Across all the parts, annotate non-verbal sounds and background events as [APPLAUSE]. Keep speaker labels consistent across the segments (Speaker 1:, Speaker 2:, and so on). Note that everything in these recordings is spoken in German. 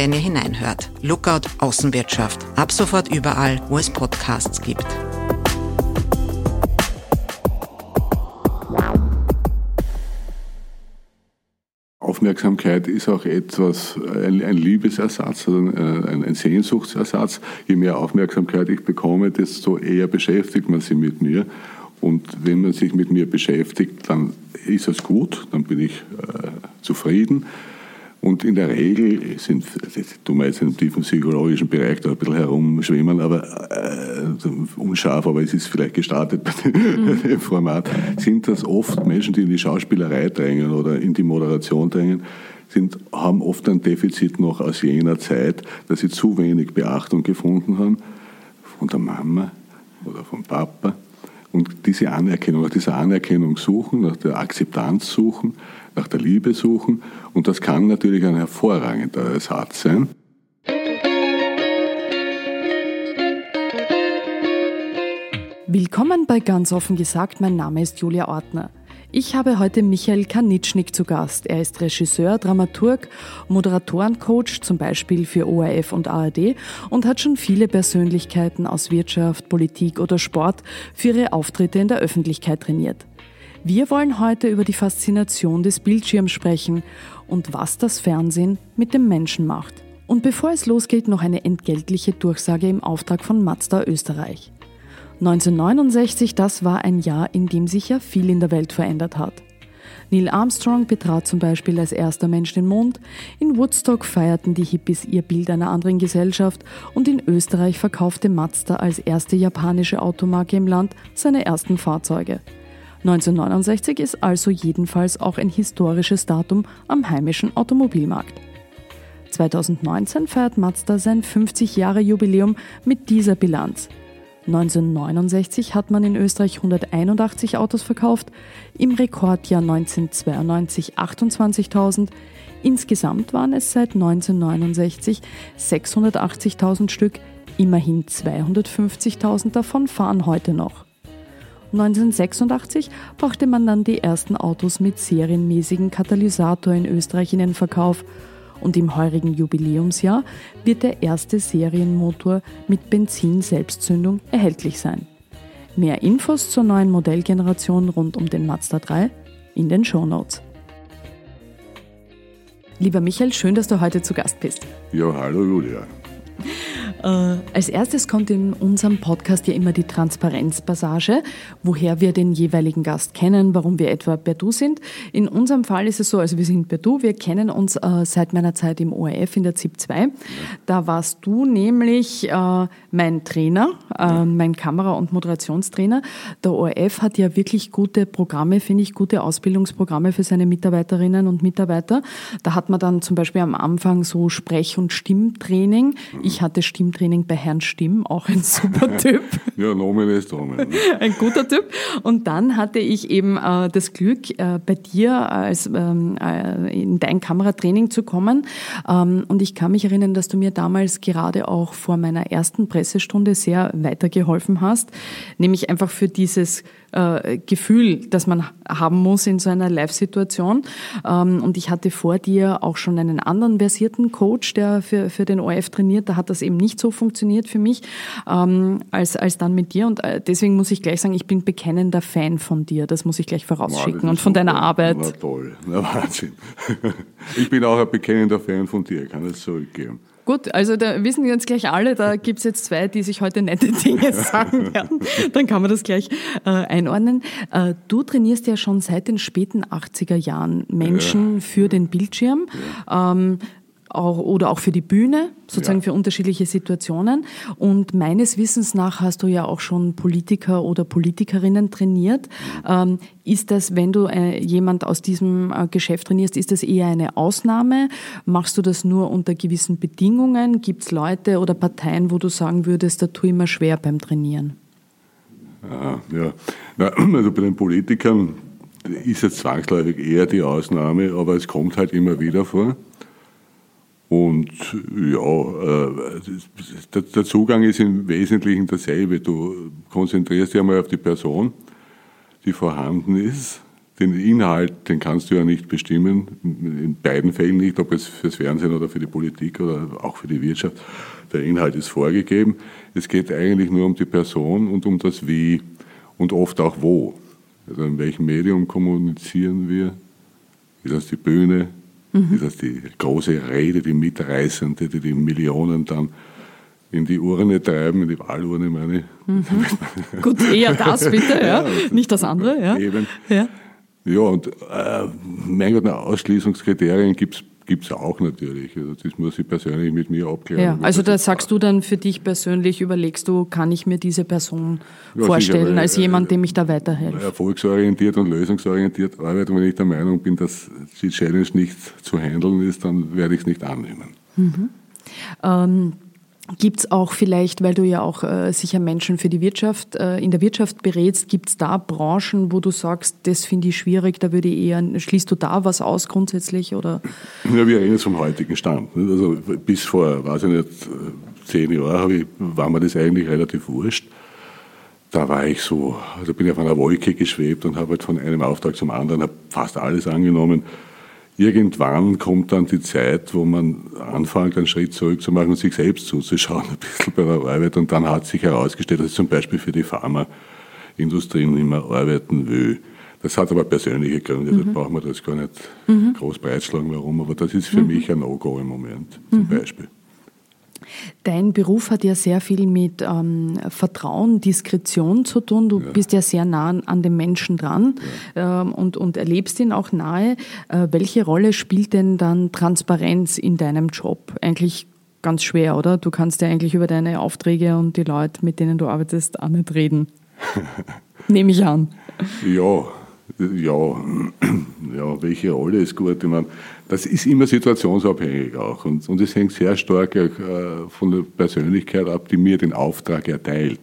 Speaker 1: wenn ihr hineinhört. Lookout Außenwirtschaft. Ab sofort überall, wo es Podcasts gibt.
Speaker 2: Aufmerksamkeit ist auch etwas, ein, ein Liebesersatz, also ein, ein, Sehnsuchtsersatz. Je mehr Aufmerksamkeit ich bekomme, desto eher beschäftigt man sich mit mir. Und wenn man sich mit mir beschäftigt, dann ist es gut, dann bin ich äh, zufrieden. Und in der Regel sind, du meinst im tiefen psychologischen Bereich da ein bisschen herumschwimmen, aber äh, unscharf, aber es ist vielleicht gestartet bei dem, mhm. dem Format, sind das oft Menschen, die in die Schauspielerei drängen oder in die Moderation drängen, sind, haben oft ein Defizit noch aus jener Zeit, dass sie zu wenig Beachtung gefunden haben von der Mama oder vom Papa und diese Anerkennung, nach dieser Anerkennung suchen, nach der Akzeptanz suchen, nach der Liebe suchen. Und das kann natürlich ein hervorragender Ersatz sein.
Speaker 3: Willkommen bei Ganz offen gesagt, mein Name ist Julia Ortner. Ich habe heute Michael Kanitschnik zu Gast. Er ist Regisseur, Dramaturg, Moderatorencoach, zum Beispiel für ORF und ARD und hat schon viele Persönlichkeiten aus Wirtschaft, Politik oder Sport für ihre Auftritte in der Öffentlichkeit trainiert. Wir wollen heute über die Faszination des Bildschirms sprechen und was das Fernsehen mit dem Menschen macht. Und bevor es losgeht, noch eine entgeltliche Durchsage im Auftrag von Mazda Österreich. 1969, das war ein Jahr, in dem sich ja viel in der Welt verändert hat. Neil Armstrong betrat zum Beispiel als erster Mensch den Mond, in Woodstock feierten die Hippies ihr Bild einer anderen Gesellschaft und in Österreich verkaufte Mazda als erste japanische Automarke im Land seine ersten Fahrzeuge. 1969 ist also jedenfalls auch ein historisches Datum am heimischen Automobilmarkt. 2019 feiert Mazda sein 50 Jahre Jubiläum mit dieser Bilanz – 1969 hat man in Österreich 181 Autos verkauft, im Rekordjahr 1992 28.000. Insgesamt waren es seit 1969 680.000 Stück, immerhin 250.000 davon fahren heute noch. 1986 brachte man dann die ersten Autos mit serienmäßigen Katalysator in Österreich in den Verkauf und im heurigen Jubiläumsjahr wird der erste Serienmotor mit Benzin-Selbstzündung erhältlich sein. Mehr Infos zur neuen Modellgeneration rund um den Mazda 3 in den Show Notes. Lieber Michael, schön, dass du heute zu Gast bist.
Speaker 2: Ja, hallo Julia.
Speaker 3: Äh, als erstes kommt in unserem Podcast ja immer die Transparenzpassage, woher wir den jeweiligen Gast kennen, warum wir etwa per Du sind. In unserem Fall ist es so, also wir sind per Du, wir kennen uns äh, seit meiner Zeit im ORF in der ZIP 2. Da warst du nämlich äh, mein Trainer, äh, mein Kamera- und Moderationstrainer. Der ORF hat ja wirklich gute Programme, finde ich, gute Ausbildungsprogramme für seine Mitarbeiterinnen und Mitarbeiter. Da hat man dann zum Beispiel am Anfang so Sprech- und Stimmtraining. Ich hatte Stimm Stimmtraining bei Herrn Stimm, auch ein super [LAUGHS] Typ.
Speaker 2: Ja, Nomen ist Nomen.
Speaker 3: ein guter Typ. Und dann hatte ich eben äh, das Glück, äh, bei dir als, ähm, äh, in dein Kameratraining zu kommen. Ähm, und ich kann mich erinnern, dass du mir damals gerade auch vor meiner ersten Pressestunde sehr weitergeholfen hast, nämlich einfach für dieses äh, Gefühl, das man haben muss in so einer Live-Situation. Ähm, und ich hatte vor dir auch schon einen anderen versierten Coach, der für, für den ORF trainiert. Da hat das eben nicht so funktioniert für mich ähm, als, als dann mit dir. Und äh, deswegen muss ich gleich sagen, ich bin bekennender Fan von dir. Das muss ich gleich vorausschicken. Ja, und von deiner Arbeit.
Speaker 2: Na toll, na Wahnsinn. [LAUGHS] Ich bin auch ein bekennender Fan von dir, kann es zurückgeben.
Speaker 3: Gut, also da wissen wir jetzt gleich alle, da gibt es jetzt zwei, die sich heute nette [LAUGHS] Dinge [LAUGHS] sagen werden. Dann kann man das gleich äh, einordnen. Äh, du trainierst ja schon seit den späten 80er Jahren Menschen ja. für den Bildschirm. Ja. Ähm, auch, oder auch für die Bühne, sozusagen ja. für unterschiedliche Situationen. Und meines Wissens nach hast du ja auch schon Politiker oder Politikerinnen trainiert. Ähm, ist das, wenn du äh, jemand aus diesem äh, Geschäft trainierst, ist das eher eine Ausnahme? Machst du das nur unter gewissen Bedingungen? Gibt es Leute oder Parteien, wo du sagen würdest, da tue ich mir schwer beim Trainieren?
Speaker 2: Ah, ja, [CLEARS THROAT] also bei den Politikern ist es zwangsläufig eher die Ausnahme, aber es kommt halt immer wieder vor. Und ja, äh, der Zugang ist im Wesentlichen derselbe. Du konzentrierst dich einmal auf die Person, die vorhanden ist. Den Inhalt, den kannst du ja nicht bestimmen, in beiden Fällen nicht, ob es fürs Fernsehen oder für die Politik oder auch für die Wirtschaft. Der Inhalt ist vorgegeben. Es geht eigentlich nur um die Person und um das Wie und oft auch wo. Also in welchem Medium kommunizieren wir? Ist das die Bühne? Mhm. Das die große Rede, die mitreißende, die die Millionen dann in die Urne treiben, in die Wahlurne meine
Speaker 3: mhm. Gut, eher das bitte, ja. [LAUGHS] ja nicht das andere. Ja,
Speaker 2: eben. ja. ja und äh, mein Gott, Ausschließungskriterien gibt es gibt es auch natürlich. Also das muss ich persönlich mit mir abklären.
Speaker 3: Ja, also da sagst du dann für dich persönlich, überlegst du, kann ich mir diese Person ja, vorstellen sicher, als jemand, äh, dem ich da weiterhelfe?
Speaker 2: Erfolgsorientiert und lösungsorientiert arbeiten. Wenn ich der Meinung bin, dass die Challenge nicht zu handeln ist, dann werde ich es nicht annehmen. Mhm.
Speaker 3: Ähm, Gibt es auch vielleicht, weil du ja auch äh, sicher Menschen für die Wirtschaft, äh, in der Wirtschaft berätst, gibt es da Branchen, wo du sagst, das finde ich schwierig, da würde ich eher, schließt du da was aus grundsätzlich? Oder?
Speaker 2: Ja, wir reden jetzt vom heutigen Stand. Also bis vor, weiß ich nicht, zehn Jahren war mir das eigentlich relativ wurscht. Da war ich so, also bin ich auf einer Wolke geschwebt und habe halt von einem Auftrag zum anderen, fast alles angenommen irgendwann kommt dann die Zeit, wo man anfängt, einen Schritt zurück zu machen und sich selbst zuzuschauen, ein bisschen bei der Arbeit. Und dann hat sich herausgestellt, dass ich zum Beispiel für die Pharmaindustrie nicht mehr arbeiten will. Das hat aber persönliche Gründe, mhm. das brauchen wir das gar nicht mhm. groß breitschlagen, warum, aber das ist für mhm. mich ein No-Go im Moment, zum mhm. Beispiel.
Speaker 3: Dein Beruf hat ja sehr viel mit ähm, Vertrauen, Diskretion zu tun. Du ja. bist ja sehr nah an den Menschen dran ja. ähm, und, und erlebst ihn auch nahe. Äh, welche Rolle spielt denn dann Transparenz in deinem Job? Eigentlich ganz schwer, oder? Du kannst ja eigentlich über deine Aufträge und die Leute, mit denen du arbeitest, auch nicht reden. [LAUGHS] Nehme ich an.
Speaker 2: Ja, ja, [CLEARS THROAT] ja, welche Rolle ist gut? Ich meine, das ist immer situationsabhängig auch und, und es hängt sehr stark äh, von der Persönlichkeit ab, die mir den Auftrag erteilt.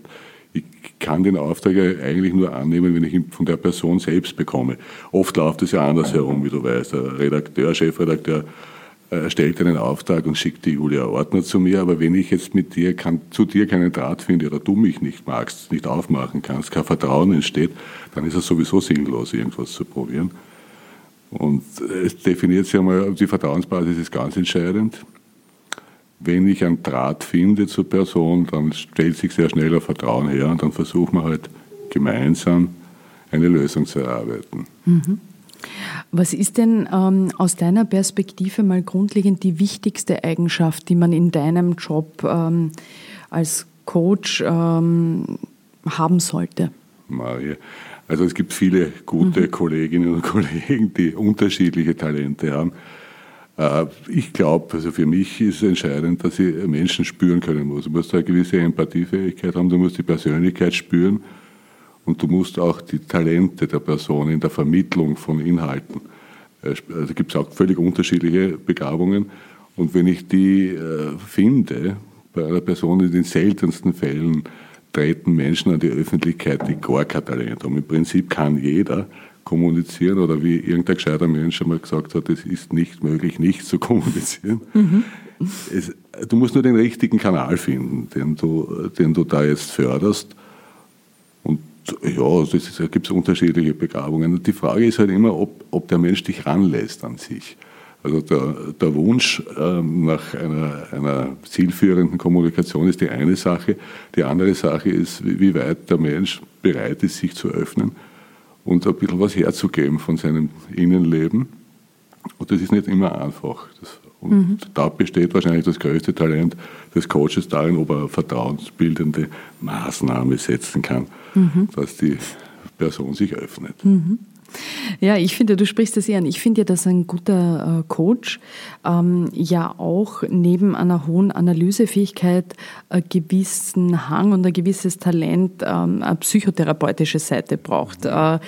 Speaker 2: Ich kann den Auftrag eigentlich nur annehmen, wenn ich ihn von der Person selbst bekomme. Oft läuft es ja andersherum, wie du weißt. Der Redakteur, Chefredakteur erstellt einen Auftrag und schickt die Julia Ordner zu mir, aber wenn ich jetzt mit dir kann, zu dir keinen Draht finde oder du mich nicht magst, nicht aufmachen kannst, kein Vertrauen entsteht, dann ist es sowieso sinnlos, irgendwas zu probieren. Und es definiert sich einmal, die Vertrauensbasis ist ganz entscheidend. Wenn ich einen Draht finde zur Person, dann stellt sich sehr schnell ein Vertrauen her und dann versuchen wir halt gemeinsam eine Lösung zu erarbeiten. Mhm.
Speaker 3: Was ist denn ähm, aus deiner Perspektive mal grundlegend die wichtigste Eigenschaft, die man in deinem Job ähm, als Coach ähm, haben sollte?
Speaker 2: Maria, also es gibt viele gute mhm. Kolleginnen und [LAUGHS] Kollegen, die unterschiedliche Talente haben. Äh, ich glaube, also für mich ist entscheidend, dass ich Menschen spüren können muss. Du musst eine gewisse Empathiefähigkeit haben, du musst die Persönlichkeit spüren und du musst auch die Talente der Person in der Vermittlung von Inhalten, äh, also gibt es auch völlig unterschiedliche Begabungen. Und wenn ich die äh, finde, bei einer Person in den seltensten Fällen treten Menschen an die Öffentlichkeit, die gar kein Talent haben. Im Prinzip kann jeder kommunizieren oder wie irgendein gescheiter Mensch einmal gesagt hat, es ist nicht möglich, nicht zu [LAUGHS] kommunizieren. Mhm. Es, du musst nur den richtigen Kanal finden, den du, den du da jetzt förderst ja, da gibt unterschiedliche Begabungen. Die Frage ist halt immer, ob, ob der Mensch dich ranlässt an sich. Also der, der Wunsch ähm, nach einer, einer, zielführenden Kommunikation ist die eine Sache. Die andere Sache ist, wie, wie weit der Mensch bereit ist, sich zu öffnen und ein bisschen was herzugeben von seinem Innenleben. Und das ist nicht immer einfach. Das, und mhm. da besteht wahrscheinlich das größte Talent des Coaches darin, ob er vertrauensbildende Maßnahme setzen kann, mhm. dass die Person sich öffnet.
Speaker 3: Mhm. Ja, ich finde, du sprichst das eher an. Ich finde ja, dass ein guter äh, Coach ähm, ja auch neben einer hohen Analysefähigkeit einen gewissen Hang und ein gewisses Talent ähm, eine psychotherapeutische Seite braucht. Äh,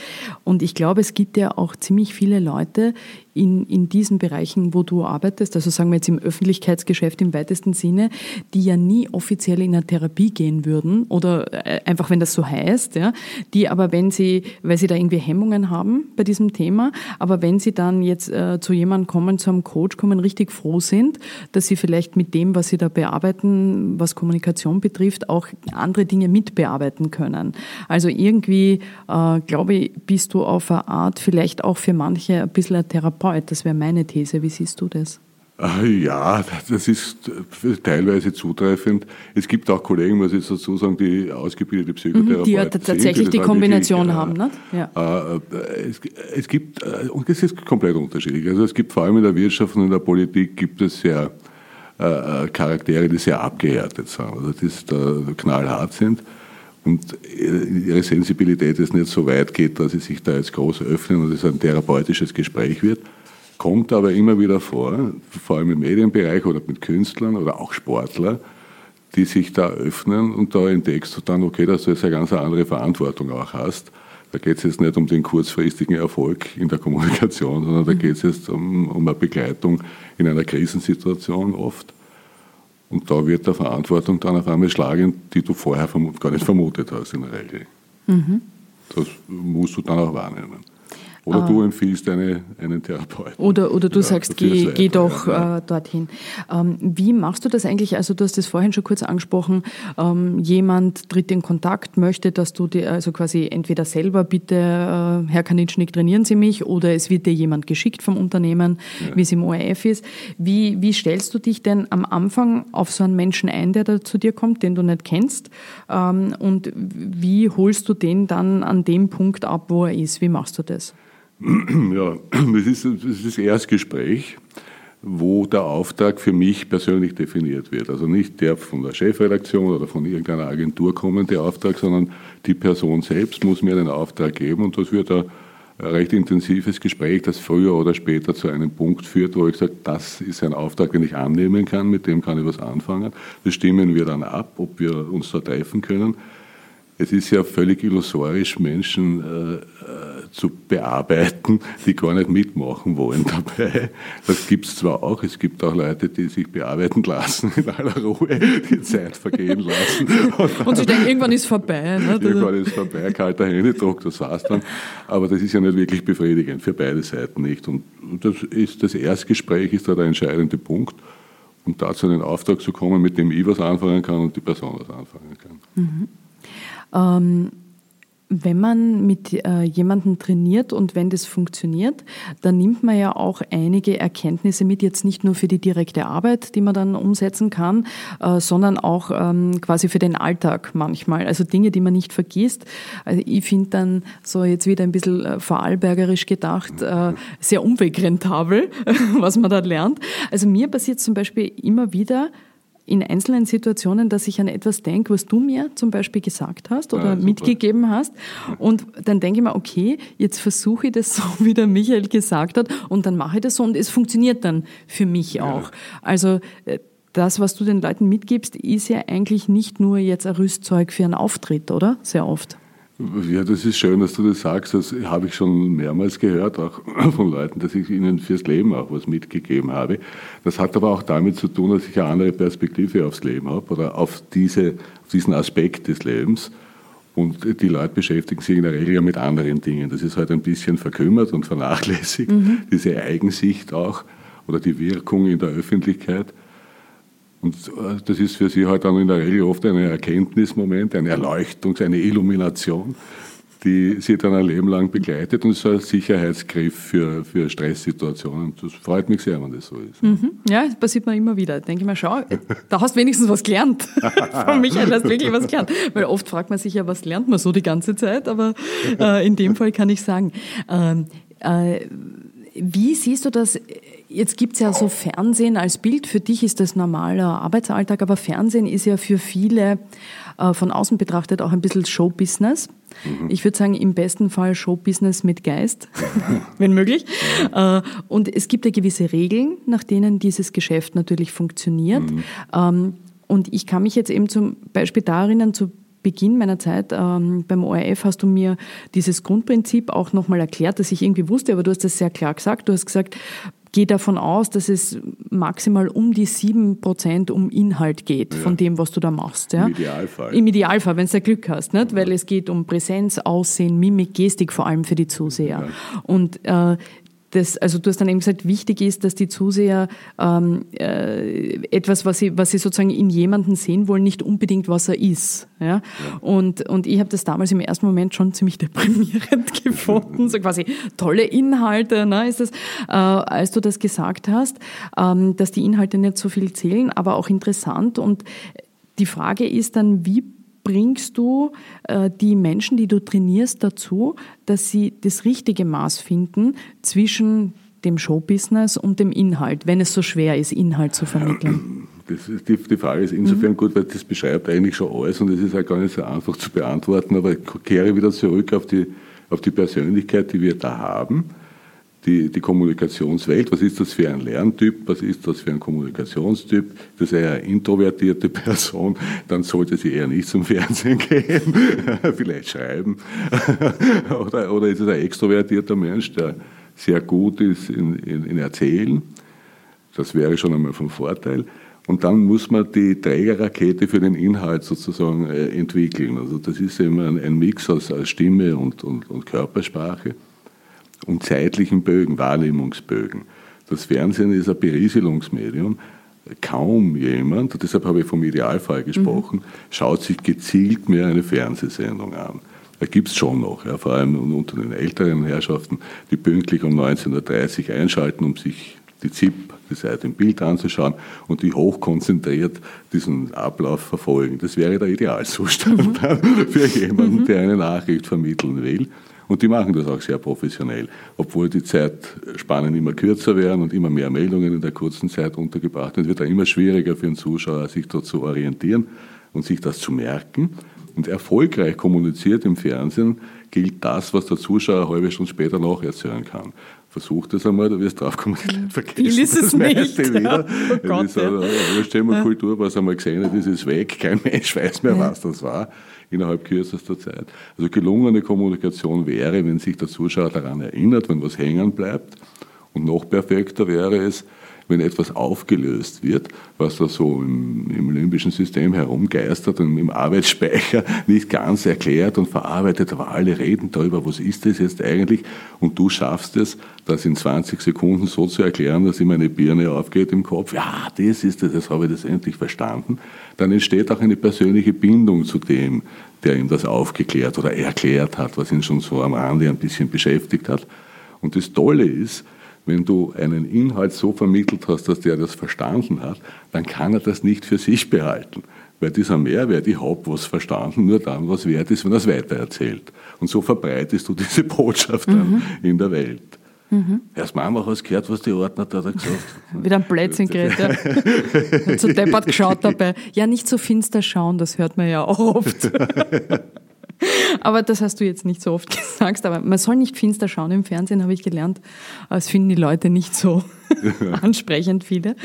Speaker 3: und ich glaube, es gibt ja auch ziemlich viele Leute, in, in diesen Bereichen, wo du arbeitest, also sagen wir jetzt im Öffentlichkeitsgeschäft im weitesten Sinne, die ja nie offiziell in eine Therapie gehen würden oder äh, einfach, wenn das so heißt, ja, die aber, wenn sie, weil sie da irgendwie Hemmungen haben bei diesem Thema, aber wenn sie dann jetzt äh, zu jemandem kommen, zu einem Coach kommen, richtig froh sind, dass sie vielleicht mit dem, was sie da bearbeiten, was Kommunikation betrifft, auch andere Dinge mitbearbeiten können. Also irgendwie, äh, glaube ich, bist du auf eine Art vielleicht auch für manche ein bisschen ein Therapeut Therapeut. Das wäre meine These. Wie siehst du das?
Speaker 2: Ah, ja, das ist teilweise zutreffend. Es gibt auch Kollegen, muss ich dazu sagen, die ausgebildete Psychotherapeuten
Speaker 3: Die ja tatsächlich sind, die Kombination wirklich, haben. Ne?
Speaker 2: Ja. Äh, es, es, gibt, äh, und das ist komplett unterschiedlich. Also es gibt vor allem in der Wirtschaft und in der Politik gibt es sehr äh, Charaktere, die sehr abgehärtet sind, also die da knallhart sind und ihre Sensibilität jetzt nicht so weit geht, dass sie sich da jetzt groß öffnen und es ein therapeutisches Gespräch wird. Kommt aber immer wieder vor, vor allem im Medienbereich oder mit Künstlern oder auch Sportler, die sich da öffnen und da entdeckst du dann, okay, dass du jetzt eine ganz andere Verantwortung auch hast. Da geht es jetzt nicht um den kurzfristigen Erfolg in der Kommunikation, sondern da mhm. geht es jetzt um, um eine Begleitung in einer Krisensituation oft. Und da wird der Verantwortung dann auf einmal schlagen, die du vorher gar nicht vermutet hast in der Regel. Mhm. Das musst du dann auch wahrnehmen. Oder ah. du empfiehlst eine, einen Therapeuten.
Speaker 3: Oder, oder du ja, sagst, geh, geh doch ja. äh, dorthin. Ähm, wie machst du das eigentlich? Also du hast das vorhin schon kurz angesprochen. Ähm, jemand tritt in Kontakt, möchte, dass du dir also quasi entweder selber bitte, äh, Herr Kanitschnik, trainieren Sie mich, oder es wird dir jemand geschickt vom Unternehmen, ja. wie es im ORF ist. Wie, wie stellst du dich denn am Anfang auf so einen Menschen ein, der da zu dir kommt, den du nicht kennst? Ähm, und wie holst du den dann an dem Punkt ab, wo er ist? Wie machst du das? [CLEARS THROAT]
Speaker 2: Ja, [CLEARS THROAT] das ist, das ist das Erstgespräch, wo der Auftrag für mich persönlich definiert wird. Also nicht der von der Chefredaktion oder von irgendeiner Agentur kommende Auftrag, sondern die Person selbst muss mir den Auftrag geben und das wird ein recht intensives Gespräch, das früher oder später zu einem Punkt führt, wo ich sage, das ist ein Auftrag, den ich annehmen kann, mit dem kann ich was anfangen. Das stimmen wir dann ab, ob wir uns da treffen können. Es ist ja völlig illusorisch, Menschen äh, äh, zu bearbeiten, die gar nicht mitmachen wollen dabei. Das gibt es zwar auch, es gibt auch Leute, die sich bearbeiten lassen, in aller Ruhe die Zeit vergehen lassen.
Speaker 3: Und, und sie denken, irgendwann ist vorbei.
Speaker 2: Ne? Irgendwann ist vorbei, kalter Händedruck, das war's dann. Aber das ist ja nicht wirklich befriedigend, für beide Seiten nicht. Und das, ist, das Erstgespräch ist da der entscheidende Punkt um dazu einen Auftrag zu kommen, mit dem ich was anfangen kann und die Person was anfangen kann. Mhm.
Speaker 3: Ähm, wenn man mit äh, jemandem trainiert und wenn das funktioniert, dann nimmt man ja auch einige Erkenntnisse mit, jetzt nicht nur für die direkte Arbeit, die man dann umsetzen kann, äh, sondern auch ähm, quasi für den Alltag manchmal. Also Dinge, die man nicht vergisst. Also ich finde dann so jetzt wieder ein bisschen äh, vorarlbergerisch gedacht, äh, sehr umwegrentabel, [LAUGHS] was man da lernt. Also mir passiert zum Beispiel immer wieder, in einzelnen Situationen, dass ich an etwas denke, was du mir zum Beispiel gesagt hast oder ja, mitgegeben hast. Und dann denke ich mir, okay, jetzt versuche ich das so, [LAUGHS] wie der Michael gesagt hat, und dann mache ich das so und es funktioniert dann für mich auch. Ja. Also äh, das, was du den Leuten mitgibst, ist ja eigentlich nicht nur jetzt ein Rüstzeug für einen Auftritt, oder? Sehr oft.
Speaker 2: Ja, das ist schön, dass du das sagst. Das habe ich schon mehrmals gehört, auch [CLEARS THROAT] von Leuten, dass ich ihnen fürs Leben auch was mitgegeben habe. Das hat aber auch damit zu tun, dass ich eine andere Perspektive aufs Leben habe oder auf, diese, auf diesen Aspekt des Lebens. Und die Leute beschäftigen sich in der Regel ja mit anderen Dingen. Das ist halt ein bisschen verkümmert und vernachlässigt, mhm. diese Eigensicht auch oder die Wirkung in der Öffentlichkeit. Und äh, das ist für sie halt dann in der Regel oft ein Erkenntnismoment, eine Erleuchtung, eine Illumination, die sie dann ein Leben lang begleitet und so ein Sicherheitsgriff für, für Stresssituationen. Das freut mich sehr, wenn das so ist.
Speaker 3: Mhm. Ja, das passiert mir immer wieder. Denke ich mir, schau, da hast du wenigstens was gelernt. [LAUGHS] Von Michael hast du wirklich was gelernt. Weil oft fragt man sich ja, was lernt man so die ganze Zeit, aber äh, in dem Fall kann ich sagen, ähm, äh, wie siehst du das Jetzt gibt es ja so Fernsehen als Bild. Für dich ist das normaler Arbeitsalltag, aber Fernsehen ist ja für viele äh, von außen betrachtet auch ein bisschen Showbusiness. Mhm. Ich würde sagen, im besten Fall Showbusiness mit Geist, [LAUGHS] wenn möglich. Äh, und es gibt ja gewisse Regeln, nach denen dieses Geschäft natürlich funktioniert. Mhm. Ähm, und ich kann mich jetzt eben zum Beispiel da erinnern, zu Beginn meiner Zeit ähm, beim ORF hast du mir dieses Grundprinzip auch nochmal erklärt, das ich irgendwie wusste, aber du hast das sehr klar gesagt. Du hast gesagt, gehe davon aus, dass es maximal um die sieben Prozent um Inhalt geht ja. von dem, was du da machst. Ja?
Speaker 2: Im Idealfall.
Speaker 3: Im Idealfall, wenn du Glück hast, nicht? weil es geht um Präsenz, Aussehen, Mimik, Gestik vor allem für die Zuseher. Ja. Und äh, das, also du hast dann eben gesagt, wichtig ist, dass die Zuseher ähm, äh, etwas, was sie, was sie sozusagen in jemanden sehen wollen, nicht unbedingt, was er ist. Ja? ja. Und, und ich habe das damals im ersten Moment schon ziemlich [LAUGHS] deprimierend gefunden, so quasi tolle Inhalte, ne, ist das, äh, als du das gesagt hast, ähm, dass die Inhalte nicht so viel zählen, aber auch interessant. Und die Frage ist dann, wie bringst du äh, die Menschen, die du trainierst, dazu, dass sie das richtige Maß finden zwischen dem Showbusiness und dem Inhalt, wenn es so schwer ist, Inhalt zu vermitteln?
Speaker 2: Ist, die, die, Frage ist insofern mhm. gut, weil das beschreibt eigentlich schon alles und es ist auch gar nicht so einfach zu beantworten, aber ich kehre wieder zurück auf die, auf die Persönlichkeit, die wir da haben die, die Kommunikationswelt, was ist das für ein Lerntyp, was ist das für ein Kommunikationstyp, das ist eher eine introvertierte [LAUGHS] Person, dann sollte sie eher nicht zum Fernsehen [LAUGHS] gehen, [LAUGHS] vielleicht schreiben. oder, oder ist es ein extrovertierter Mensch, der sehr gut ist in, in, in Erzählen, das wäre schon einmal von Vorteil. Und dann muss man die Trägerrakete für den Inhalt sozusagen äh, entwickeln. Also das ist immer ein, Mix aus, aus Stimme und, und, und Körpersprache und zeitlichen Bögen, Wahrnehmungsbögen. Das Fernsehen ist ein Berieselungsmedium. Kaum jemand, deshalb habe ich vom Idealfall gesprochen, mhm. schaut sich gezielt mehr eine Fernsehsendung an. Da gibt es schon noch, ja, vor allem unter den älteren Herrschaften, die pünktlich um 19.30 Uhr einschalten, um sich die ZIP, die Seite im Bild anzuschauen und die hochkonzentriert diesen Ablauf verfolgen. Das wäre der Idealzustand mhm. [LAUGHS] für jemanden, mhm. der eine Nachricht vermitteln will. Und die machen das auch sehr professionell, obwohl die Zeitspannen immer kürzer werden und immer mehr Meldungen in der kurzen Zeit untergebracht werden. Es wird da immer schwieriger für den Zuschauer, sich dort zu orientieren und sich das zu merken. Und erfolgreich kommuniziert im Fernsehen gilt das, was der Zuschauer eine halbe Stunde später noch erzählen kann. Versuch das einmal, du wirst draufkommen, die Leute vergessen
Speaker 3: Viel ist es nicht. Wieder.
Speaker 2: Oh Gott, das ist eine, ja. Thema Kultur, was einmal gesehen hat, ist, ist weg. Kein Mensch weiß mehr, was das war innerhalb kürzester Zeit. Also gelungene Kommunikation wäre, wenn sich der Zuschauer daran erinnert, wenn was hängen bleibt. Und noch perfekter wäre es, wenn etwas aufgelöst wird, was da so im, im limbischen System herumgeistert und im Arbeitsspeicher [LAUGHS] nicht ganz erklärt und verarbeitet, aber alle reden darüber, was ist das jetzt eigentlich? Und du schaffst es, das in 20 Sekunden so zu erklären, dass ihm eine Birne aufgeht im Kopf. Ja, das ist es, das habe ich das endlich verstanden. Dann entsteht auch eine persönliche Bindung zu dem, der ihm das aufgeklärt oder erklärt hat, was ihn schon so am Rande ein bisschen beschäftigt hat. Und das Tolle ist, wenn du einen Inhalt so vermittelt hast, dass der das verstanden hat, dann kann er das nicht für sich behalten. Weil dieser Mehrwert, ich habe was verstanden, nur dann was wert ist, wenn er es weitererzählt. Und so verbreitest du diese [LAUGHS] Botschaft dann mhm. in der Welt. Mhm. Erst Mama hast gehört, was die Ordner da, gesagt
Speaker 3: haben. [LAUGHS] Wieder ein Blödsinn [LAUGHS] geredet. Ja. Hat so deppert geschaut dabei. Ja, nicht so finster schauen, das hört man ja auch oft. Aber das hast du jetzt nicht so oft [LAUGHS] gesagt. Aber man soll nicht finster schauen im Fernsehen, habe ich gelernt. Das finden die Leute nicht so [LAUGHS] ansprechend, viele.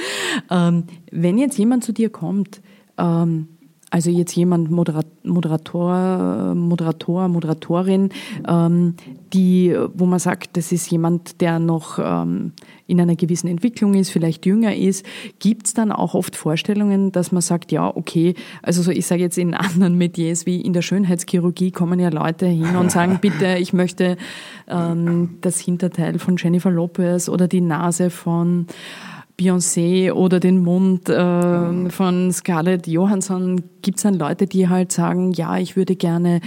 Speaker 3: Ähm, wenn jetzt jemand zu dir kommt, ähm, also jetzt jemand Moderator, Moderator, Moderatorin, ähm, die, wo man sagt, das ist jemand, der noch ähm, in einer gewissen Entwicklung ist, vielleicht jünger ist, gibt es dann auch oft Vorstellungen, dass man sagt, ja, okay, also so, ich sage jetzt in [LAUGHS] anderen Metiers wie in der Schönheitschirurgie kommen ja Leute hin und sagen, bitte, ich möchte ähm, das Hinterteil von Jennifer Lopez oder die Nase von Beyoncé oder den Mund äh, von Scarlett Johansson gibt es dann Leute, die halt sagen, ja, ich würde gerne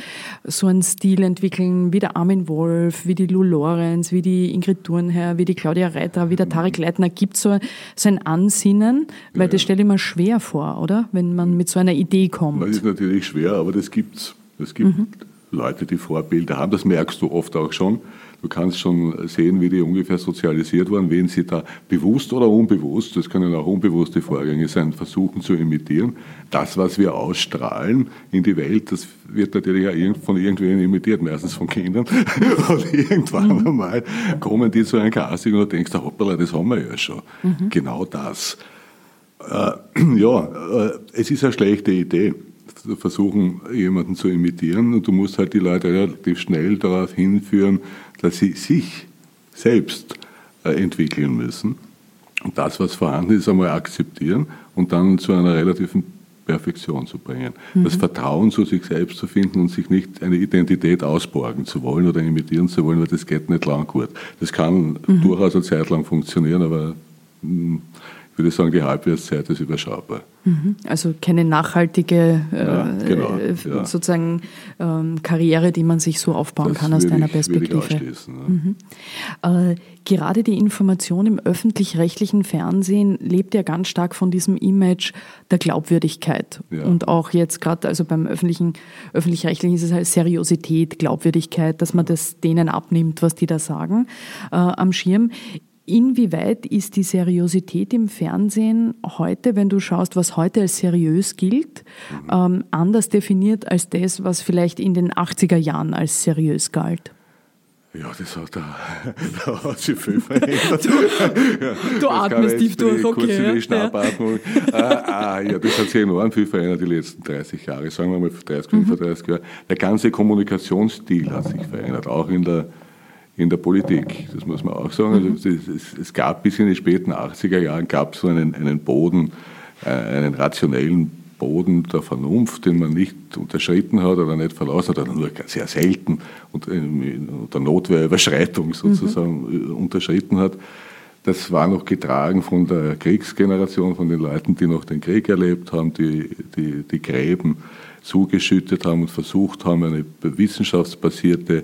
Speaker 3: so einen Stil entwickeln wie der Armin Wolf, wie die Lou Lorenz, wie die Ingrid Thurnherr, wie die Claudia Reiter, wie der Tarek Leitner. Gibt so, so ein Ansinnen? Weil ja. das stelle ich mir schwer vor, oder? Wenn man mit so einer Idee kommt.
Speaker 2: Das ist natürlich schwer, aber das gibt's. Es gibt mhm. Leute, die Vorbilder haben. Das merkst du oft auch schon Du kannst schon sehen, wie die ungefähr sozialisiert waren, wen sie da bewusst oder unbewusst, das können auch unbewusste Vorgänge sein, versuchen zu imitieren. Das, was wir ausstrahlen in die Welt, das wird natürlich auch von irgendwen imitiert, meistens von Kindern. [LAUGHS] Und irgendwann mhm. einmal kommen die zu einem Casting und du denkst, hoppala, das haben wir ja schon. Mhm. Genau das. Äh, [CLEARS THROAT] ja, äh, es ist eine schlechte Idee versuchen, jemanden zu imitieren. Und du musst halt die Leute relativ schnell darauf hinführen, dass sie sich selbst äh, entwickeln müssen. Und das, was vorhanden ist, einmal akzeptieren und dann zu einer relativen Perfektion zu bringen. Mhm. Das Vertrauen zu sich selbst zu finden und sich nicht eine Identität ausborgen zu wollen oder imitieren zu wollen, weil das geht nicht lang gut. Das kann mhm. durchaus eine Zeit lang funktionieren, aber ich würde sagen, die Halbwertszeit ist überschaubar.
Speaker 3: Mhm. Also keine nachhaltige äh, ja, genau, äh, ja. sozusagen ähm, Karriere, die man sich so aufbauen das kann aus deiner ich, Perspektive. Ich ja. mhm. äh, gerade die Information im öffentlich-rechtlichen Fernsehen lebt ja ganz stark von diesem Image der Glaubwürdigkeit. Und auch jetzt gerade, also beim öffentlichen, öffentlich-rechtlichen ist es halt Seriosität, Glaubwürdigkeit, dass man das denen abnimmt, was die da sagen äh, am Schirm. Inwieweit ist die Seriosität im Fernsehen heute, wenn du schaust, was heute als seriös gilt, ähm, anders definiert als das, was vielleicht in den 80er Jahren als seriös galt?
Speaker 2: Ja, das hat, da, [LAUGHS] da hat sich viel verändert.
Speaker 3: du, ja, du atmest tief durch, okay. Kurz
Speaker 2: ja. die Schnappatmung. ah, ah, ja, das hat sich enorm viel verändert die letzten 30 Jahre, sagen wir mal 30, 35 mhm. Jahre. Der ganze Kommunikationsstil hat sich verändert, auch in der in der Politik. Das muss man auch sagen. Also es, es, gab bis in die späten 80er Jahren gab so einen, einen Boden, äh, einen rationellen Boden der Vernunft, den man nicht unterschritten hat oder nicht verlassen hat, oder nur sehr selten unter, unter Notwehrüberschreitung sozusagen mhm. unterschritten hat. Das war noch getragen von der Kriegsgeneration, von den Leuten, die noch den Krieg erlebt haben, die die, die Gräben zugeschüttet haben und versucht haben, eine wissenschaftsbasierte äh,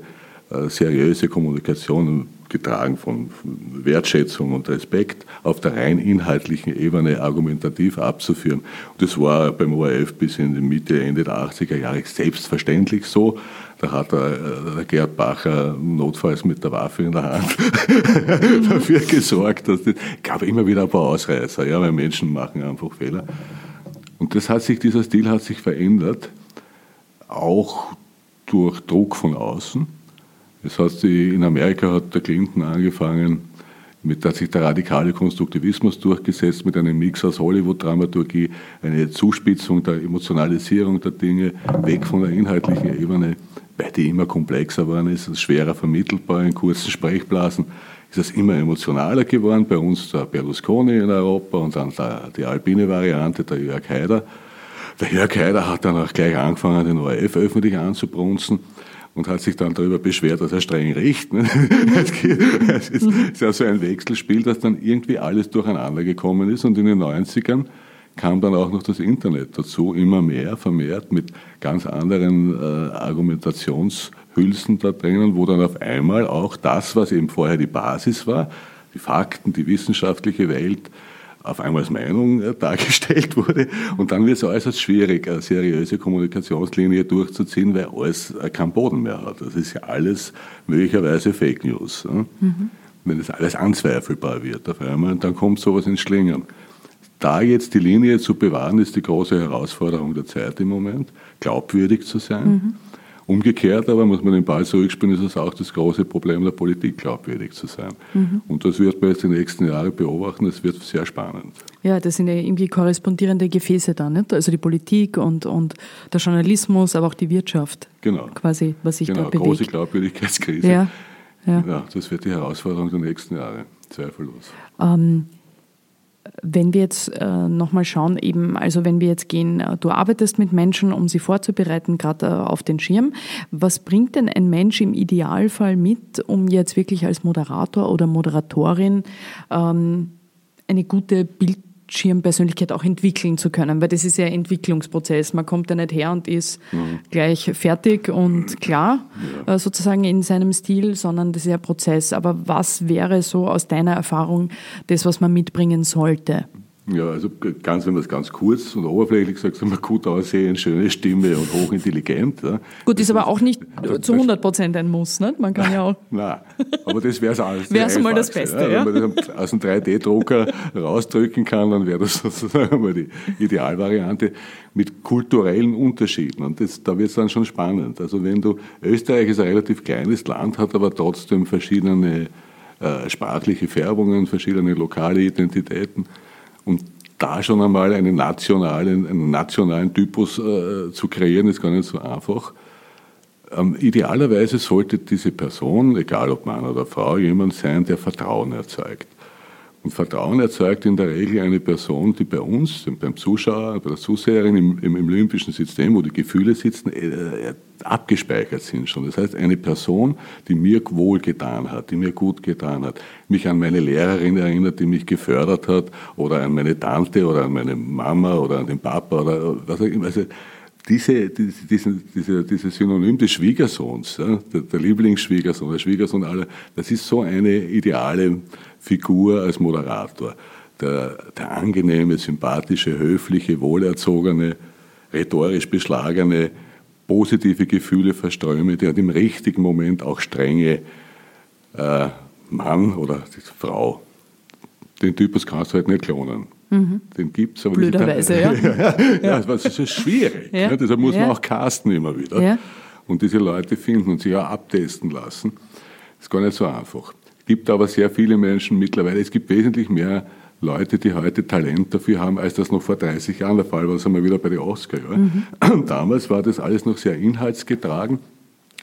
Speaker 2: seriöse Kommunikation getragen von Wertschätzung und Respekt auf der rein inhaltlichen Ebene argumentativ abzuführen. Das war beim ORF bis in die Mitte, Ende der 80er Jahre selbstverständlich so. Da hat der, äh, der Gerd Bacher notfalls mit der Waffe in der Hand [LAUGHS] dafür gesorgt, dass es gab immer wieder ein paar Ausreißer, ja, weil Menschen machen einfach Fehler. Und das hat sich, dieser Stil hat sich verändert, auch durch Druck von außen das heißt, in Amerika hat der Clinton angefangen, mit, hat sich der radikale Konstruktivismus durchgesetzt mit einem Mix aus Hollywood-Dramaturgie, eine Zuspitzung der Emotionalisierung der Dinge, weg von der inhaltlichen Ebene, weil die immer komplexer waren, ist es schwerer vermittelbar in kurzen Sprechblasen, ist es immer emotionaler geworden. Bei uns der Berlusconi in Europa und dann die alpine Variante, der Jörg Haider. Der Jörg Haider hat dann auch gleich angefangen, den ORF öffentlich anzubrunzen und hat sich dann darüber beschwert, dass er streng riecht. Ne? [LAUGHS] Es ist ja so ein Wechselspiel, dass dann irgendwie alles durcheinander gekommen ist und in den 90ern kam dann auch noch das Internet dazu, immer mehr, vermehrt mit ganz anderen äh, Argumentationshülsen da drinnen, wo dann auf einmal auch das, was eben vorher die Basis war, die Fakten, die wissenschaftliche Welt, auf einmal als Meinung äh, dargestellt [LAUGHS] wurde. Und dann wird es äußerst schwierig, eine seriöse Kommunikationslinie durchzuziehen, weil alles äh, keinen Boden mehr hat. Das ist ja alles möglicherweise Fake News. Mhm. Wenn das alles anzweifelbar wird auf einmal, dann kommt sowas ins Schlingern. Da jetzt die Linie zu bewahren, ist die große Herausforderung der Zeit im Moment, glaubwürdig zu sein. Mhm Umgekehrt aber muss man den Ball zurückspielen, ist es auch das große Problem der Politik, glaubwürdig zu sein. Mhm. Und das wird man jetzt die nächsten Jahre beobachten, es wird sehr spannend.
Speaker 3: Ja, das sind ja irgendwie korrespondierende Gefäße da, nicht? Also die Politik und, und der Journalismus, aber auch die Wirtschaft.
Speaker 2: Genau.
Speaker 3: Quasi, was sich genau, da bewegt.
Speaker 2: große Glaubwürdigkeitskrise. Ja. Ja. ja. das wird die Herausforderung der nächsten Jahre, zweifellos.
Speaker 3: Ähm, wenn wir jetzt äh, nochmal schauen, eben, also wenn wir jetzt gehen, äh, du arbeitest mit Menschen, um sie vorzubereiten, gerade äh, auf den Schirm. Was bringt denn ein Mensch im Idealfall mit, um jetzt wirklich als Moderator oder Moderatorin ähm, eine gute Bild Schirmpersönlichkeit auch entwickeln zu können, weil das ist ja ein Entwicklungsprozess. Man kommt ja nicht her und ist mhm. gleich fertig und klar ja. Äh, sozusagen in seinem Stil, sondern das ist ja ein Prozess. Aber was wäre so aus deiner Erfahrung das, was man mitbringen sollte?
Speaker 2: Ja, also ganz, wenn man es ganz kurz und oberflächlich sagt, sind wir gut aussehen, schöne Stimme und hochintelligent. Ja.
Speaker 3: Gut, ist aber auch nicht zu 100 Prozent ein Muss, ne? Man kann ja auch.
Speaker 2: Nein, aber das wäre es alles. [LAUGHS]
Speaker 3: Wäre es mal das Beste, ja.
Speaker 2: Wenn man das aus dem 3D-Drucker rausdrücken kann, dann wäre das [LAUGHS] sozusagen mal die Idealvariante mit kulturellen Unterschieden. Und das, da wird es dann schon spannend. Also wenn du, Österreich ist ein relativ kleines Land, hat aber trotzdem verschiedene äh, sprachliche Färbungen, verschiedene lokale Identitäten. Und da schon einmal einen nationalen, einen nationalen Typus äh, zu kreieren, ist gar nicht so einfach. Ähm, idealerweise sollte diese Person, egal ob Mann oder Frau, jemand sein, der Vertrauen erzeugt. Und Vertrauen erzeugt in der Regel eine Person, die bei uns, beim Zuschauer, bei der Zuseherin im, im, im limbischen System, wo die Gefühle sitzen, äh, äh, abgespeichert sind schon. Das heißt, eine Person, die mir wohl getan hat, die mir gut getan hat, mich an meine Lehrerin erinnert, die mich gefördert hat, oder an meine Tante oder an meine Mama oder an den Papa oder was auch immer. Also, diese, diese, diese, diese Synonym des Schwiegersohns, ja, der, der Lieblingsschwiegersohn, der Schwiegersohn aller, das ist so eine ideale Figur als Moderator. Der, der angenehme, sympathische, höfliche, wohlerzogene, rhetorisch beschlagene, positive Gefühle verströme, der im richtigen Moment auch strenge äh, Mann oder Frau. Den Typus kannst du halt nicht klonen. Mhm. Den gibt es,
Speaker 3: aber Blöderweise, [LAUGHS] ja.
Speaker 2: ja. ja, das ist schwierig. Ja. Ne? Deshalb muss ja. man auch casten immer wieder. Ja. Und diese Leute finden und sich auch abtesten lassen. Das ist gar nicht so einfach. Es gibt aber sehr viele Menschen mittlerweile, es gibt wesentlich mehr Leute, die heute Talent dafür haben, als das noch vor 30 Jahren der Fall war. Das haben wir wieder bei den Oscar. Ja. Mhm. [CLEARS THROAT] Damals war das alles noch sehr inhaltsgetragen,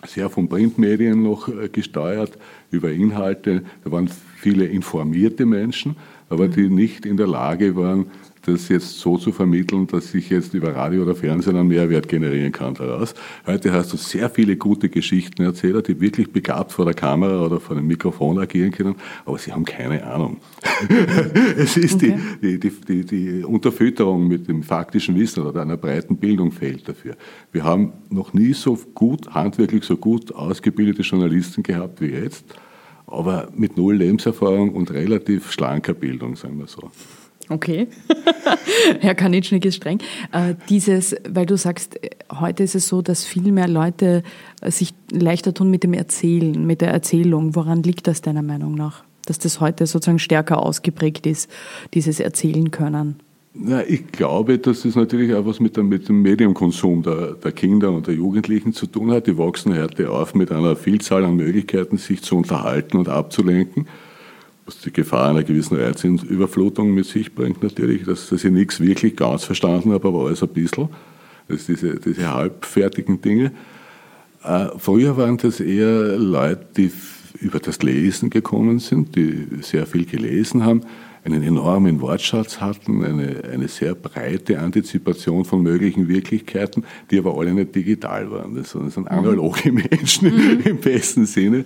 Speaker 2: sehr von Printmedien noch äh, gesteuert, über Inhalte. Da waren viele informierte Menschen, aber die nicht in der Lage waren, das jetzt so zu vermitteln, dass ich jetzt über Radio oder Fernsehen einen Mehrwert generieren kann daraus. Heute hast du sehr viele gute Geschichtenerzähler, die wirklich begabt vor der Kamera oder vor dem Mikrofon agieren können, aber sie haben keine Ahnung. [LAUGHS] es ist okay. die, die, die, die Unterfütterung mit dem faktischen Wissen oder einer breiten Bildung fehlt dafür. Wir haben noch nie so gut, handwerklich so gut ausgebildete Journalisten gehabt wie jetzt, aber mit null Lebenserfahrung und relativ schlanker Bildung, sagen wir so.
Speaker 3: Okay. [LAUGHS] Herr Kanitschnik ist streng. Äh, dieses, weil du sagst, heute ist es so, dass viel mehr Leute äh, sich leichter tun mit dem Erzählen, mit der Erzählung. Woran liegt das deiner Meinung nach? Dass das heute sozusagen stärker ausgeprägt ist, dieses Erzählen können?
Speaker 2: Na, ich glaube, dass das natürlich auch was mit, dem, mit dem Mediumkonsum der, der, Kinder und der Jugendlichen zu tun hat. Die wachsen heute auf mit einer Vielzahl an Möglichkeiten, sich zu unterhalten und abzulenken was die Gefahr einer gewissen Reizüberflutung mit sich bringt natürlich, dass, dass ich nichts wirklich ganz verstanden habe, aber alles ein bisschen. Das diese, diese halbfertigen Dinge. Äh, früher waren das eher Leute, die über das Lesen gekommen sind, die sehr viel gelesen haben, einen enormen Wortschatz hatten, eine, eine sehr breite Antizipation von möglichen Wirklichkeiten, die aber alle nicht digital waren. Das sind mhm. analoge [LAUGHS] Menschen mhm. im besten Sinne.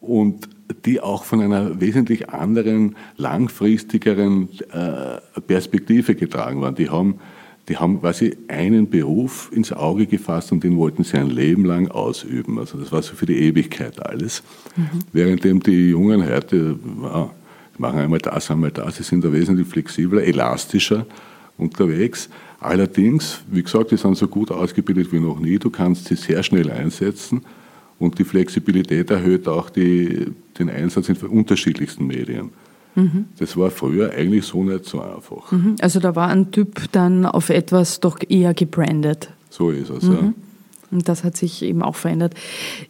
Speaker 2: Und die auch von einer wesentlich anderen, langfristigeren äh, Perspektive getragen waren. Die haben, die haben quasi einen Beruf ins Auge gefasst und den wollten sie ein Leben lang ausüben. Also das war so für die Ewigkeit alles. Mhm. Währenddem die Jungen heute ja, machen einmal das, einmal das, sie sind da wesentlich flexibler, elastischer unterwegs. Allerdings, wie gesagt, die sind so gut ausgebildet wie noch nie. Du kannst sie sehr schnell einsetzen und die Flexibilität erhöht auch die, den Einsatz in unterschiedlichsten Medien. Mhm. Das war früher eigentlich so nicht so einfach.
Speaker 3: Mhm. Also da war ein Typ dann auf etwas doch eher gebrandet.
Speaker 2: So ist es, mhm. ja.
Speaker 3: Und das hat sich eben auch verändert.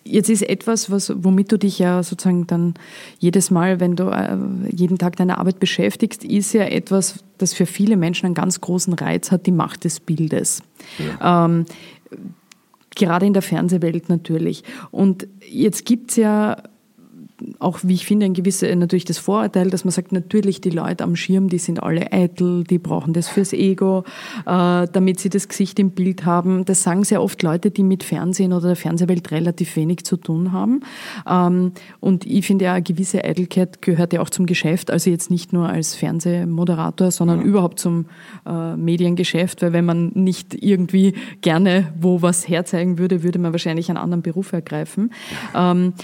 Speaker 3: Jetzt ist etwas, was, womit du dich ja sozusagen dann jedes Mal, wenn du äh, jeden Tag deine Arbeit beschäftigst, ist ja etwas, das für viele Menschen einen ganz großen Reiz hat, die Macht des Bildes. Ja. Ähm, gerade in der Fernsehwelt natürlich. Und jetzt gibt es ja auch, wie ich finde, ein gewisses, natürlich das Vorurteil, dass man sagt, natürlich die Leute am Schirm, die sind alle eitel, die brauchen das fürs Ego, äh, damit sie das Gesicht im Bild haben. Das sagen sehr oft Leute, die mit Fernsehen oder der Fernsehwelt relativ wenig zu tun haben. Ähm, und ich finde ja, eine gewisse Eitelkeit gehört ja auch zum Geschäft, also jetzt nicht nur als Fernsehmoderator, sondern ja. überhaupt zum äh, Mediengeschäft, weil wenn man nicht irgendwie gerne wo was herzeigen würde, würde man wahrscheinlich einen anderen Beruf ergreifen. Ähm,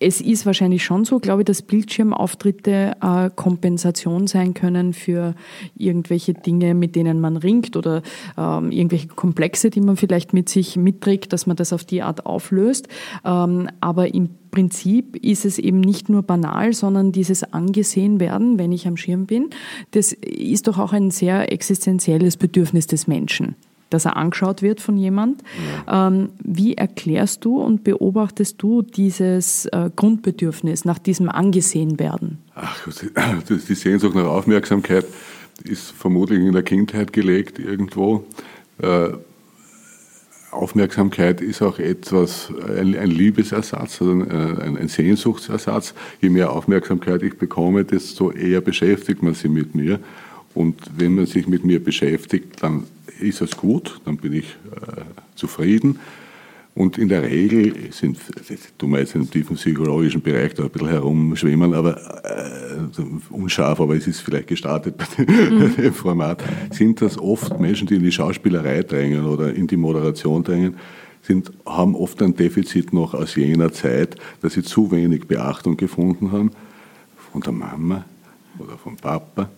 Speaker 3: es ist wahrscheinlich schon so, glaube ich, dass Bildschirmauftritte äh, Kompensation sein können für irgendwelche Dinge, mit denen man ringt oder ähm, irgendwelche Komplexe, die man vielleicht mit sich mitträgt, dass man das auf die Art auflöst. Ähm, aber im Prinzip ist es eben nicht nur banal, sondern dieses angesehen werden, wenn ich am Schirm bin, das ist doch auch ein sehr existenzielles Bedürfnis des Menschen dass er angeschaut wird von jemand. Ja. Ähm, wie erklärst du und beobachtest du dieses äh, Grundbedürfnis nach diesem angesehen werden?
Speaker 2: Ach, [CLEARS THROAT] die Sehnsucht nach Aufmerksamkeit ist vermutlich in der Kindheit gelegt irgendwo. Äh, Aufmerksamkeit ist auch etwas, ein, Liebesersatz, also ein, ein, Sehnsuchtsersatz. Je mehr Aufmerksamkeit ich bekomme, desto eher beschäftigt man sich mit mir. Und wenn man sich mit mir beschäftigt, dann ist es gut, dann bin ich äh, zufrieden. Und in der Regel sind, du meinst im tiefen psychologischen Bereich da ein bisschen herumschwimmen, aber äh, unscharf, aber es ist vielleicht gestartet bei dem, mhm. Format, sind das oft Menschen, die in die Schauspielerei drängen oder in die Moderation drängen, sind, haben oft ein Defizit noch aus jener Zeit, dass sie zu wenig Beachtung gefunden haben von der Mama oder vom Papa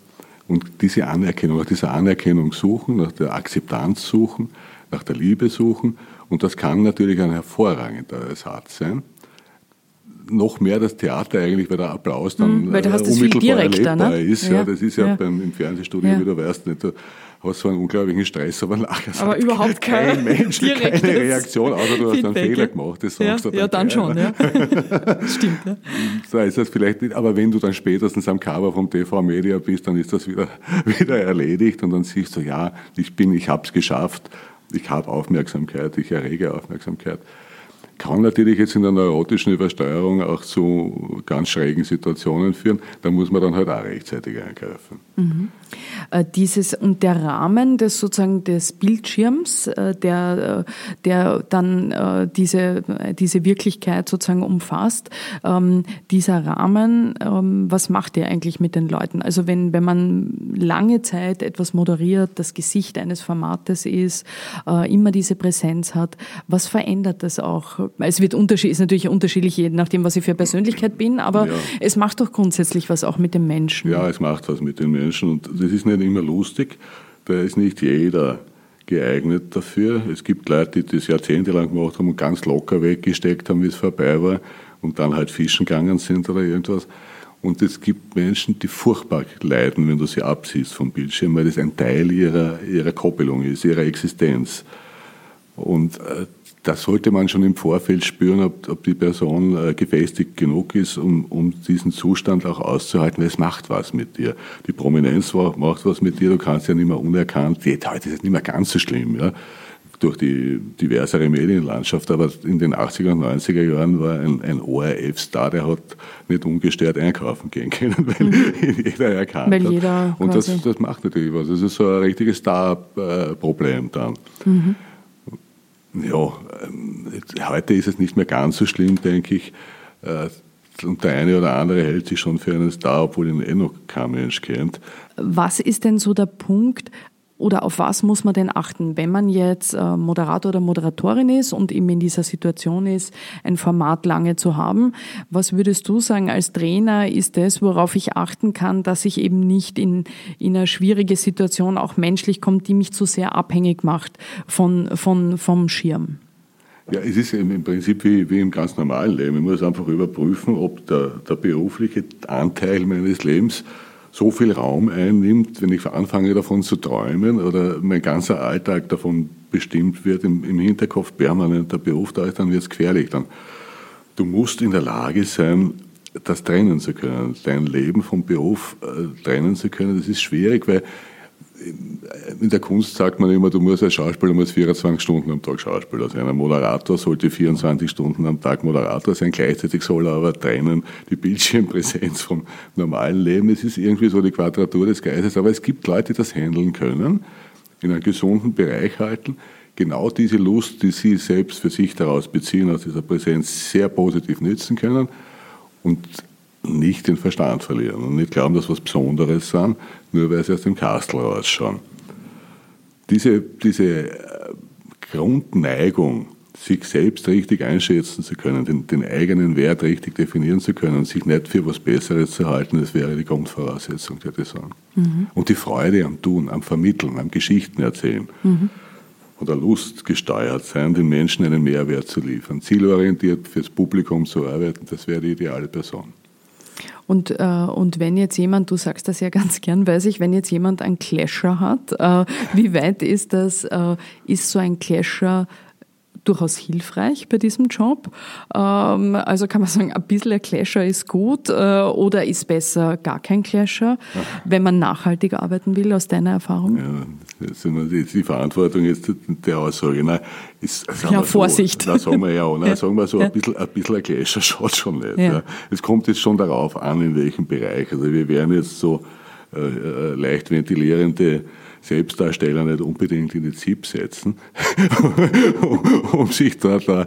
Speaker 2: und diese Anerkennung, nach dieser Anerkennung suchen, nach der Akzeptanz suchen, nach der Liebe suchen. Und das kann natürlich ein hervorragender Ersatz sein. Noch mehr das Theater eigentlich, weil der Applaus dann
Speaker 3: mhm, weil du hast das unmittelbar erlebbar ne?
Speaker 2: ist. Ja. ja. das ist ja, ja. beim im Fernsehstudio, ja. wie du weißt, nicht. Du hast so einen unglaublichen Stress, aber nachher
Speaker 3: aber überhaupt [LAUGHS] kein,
Speaker 2: kein Mensch, keine Reaktion, außer du hast einen Fehler gemacht.
Speaker 3: Das sagst ja, du dann, ja, dann schon. Ja. [LAUGHS] Stimmt. Ja.
Speaker 2: Da ist das vielleicht nicht, aber wenn du dann spätestens am Cover vom TV Media bist, dann ist das wieder, [LAUGHS] wieder erledigt und dann siehst du, ja, ich bin, ich habe es geschafft, ich habe Aufmerksamkeit, ich errege Aufmerksamkeit kann natürlich jetzt in der neurotischen Übersteuerung auch zu ganz schrägen Situationen führen. Da muss man dann halt auch rechtzeitig eingreifen.
Speaker 3: Mhm. Äh, dieses und der Rahmen des sozusagen des Bildschirms, äh, der, äh, der dann diese, diese Wirklichkeit sozusagen umfasst, ähm, dieser Rahmen, ähm, was macht der eigentlich mit den Leuten? Also wenn, wenn man lange Zeit etwas moderiert, das Gesicht eines Formates ist, immer diese Präsenz hat, was verändert das auch? Es wird unterschiedlich, ist natürlich unterschiedlich, je nachdem, was ich für Persönlichkeit bin, aber ja. es macht doch grundsätzlich was auch mit den Menschen.
Speaker 2: Ja, es macht was mit den Menschen und das ist nicht immer lustig. Da ist nicht jeder geeignet dafür. Es gibt Leute, die das jahrzehntelang gemacht haben und ganz locker weggesteckt haben, wie es vorbei war und dann halt fischen gegangen sind oder irgendwas. Und es gibt Menschen, die furchtbar leiden, wenn du sie absiehst vom Bildschirm, weil das ein Teil ihrer, ihrer Koppelung ist, ihrer Existenz. Und äh, da sollte man schon im Vorfeld spüren, ob, ob die Person äh, gefestigt genug ist, um, um diesen Zustand auch auszuhalten, weil es macht was mit dir. Die Prominenz macht was mit dir, du kannst ja nicht mehr unerkannt, heute ist es nicht mehr ganz so schlimm, ja, durch die diversere Medienlandschaft, aber in den 80er und 90er Jahren war ein, ein ORF-Star, der hat nicht ungestört einkaufen gehen [LAUGHS] können, weil mhm. jeder erkannt weil jeder hat. Und das, das macht natürlich was. Das ist so ein richtiges Star-Problem dann. Mhm ja, ähm, heute ist es nicht mehr ganz so schlimm, denke ich. Äh, und der eine oder andere hält sich schon für einen Star, obwohl ihn eh noch kein Mensch kennt.
Speaker 3: Was ist denn so der Punkt, oder auf was muss man denn achten, wenn man jetzt äh, Moderator oder Moderatorin ist und eben in dieser Situation ist, ein Format lange zu haben? Was würdest du sagen als Trainer ist das, worauf ich achten kann, dass ich eben nicht in, in eine schwierige Situation auch menschlich kommt, die mich zu sehr abhängig macht von, von, vom Schirm?
Speaker 2: Ja, es ist im Prinzip wie, wie im ganz normalen Leben. Ich muss einfach überprüfen, ob der, der berufliche Anteil meines Lebens so viel Raum einnimmt, wenn ich anfange davon zu träumen oder mein ganzer Alltag davon bestimmt wird, im, im Hinterkopf permanent der Beruf da ist, dann wird es gefährlich. Dann, du musst in der Lage sein, das trennen zu können, dein Leben vom Beruf äh, trennen zu können. Das ist schwierig, weil in der Kunst sagt man immer, du musst als Schauspieler musst 24 Stunden am Tag Schauspieler sein. Ein Moderator sollte 24 Stunden am Tag Moderator sein. Gleichzeitig soll er aber trennen die Bildschirmpräsenz vom normalen Leben. Es ist irgendwie so die Quadratur des Geistes. Aber es gibt Leute, die das handeln können, in einem gesunden Bereich halten, genau diese Lust, die sie selbst für sich daraus beziehen, aus dieser Präsenz sehr positiv nützen können und nicht den Verstand verlieren und nicht glauben, dass was Besonderes sind, nur weil sie aus dem Kastel rausschauen. Diese, diese äh, Grundneigung, sich selbst richtig einschätzen zu können, den, den, eigenen Wert richtig definieren zu können und sich nicht für was Besseres zu halten, das wäre die Grundvoraussetzung, würde ich sagen. Mhm. Und die Freude am Tun, am Vermitteln, am Geschichten erzählen. Mhm. Oder Lust gesteuert sein, den Menschen einen Mehrwert zu liefern, zielorientiert fürs Publikum zu arbeiten, das wäre die ideale Person.
Speaker 3: Und, äh, und wenn jetzt jemand, du sagst das ja ganz gern, weiß ich, wenn jetzt jemand einen Clasher hat, äh, wie weit ist das, äh, ist so ein Clasher durchaus hilfreich bei diesem Job. Ähm, also kann man sagen, ein bisschen ein Clasher ist gut äh, oder ist besser gar kein Clasher, wenn man nachhaltig arbeiten will, aus deiner Erfahrung?
Speaker 2: Ja, die, die Verantwortung ist der Aussage. Nein, ist,
Speaker 3: ja, Vorsicht.
Speaker 2: So, da sagen wir ja, nein, [LAUGHS] ja. sagen wir so, ein bisschen, ein bisschen ein Clasher [LAUGHS] schaut schon nicht. Ja. Ja. Es kommt jetzt schon darauf an, in welchem Bereich. Also wir werden jetzt so äh, äh leicht ventilierende Selbstdarsteller nicht unbedingt in die ZIP setzen, [LAUGHS] um sich da, da,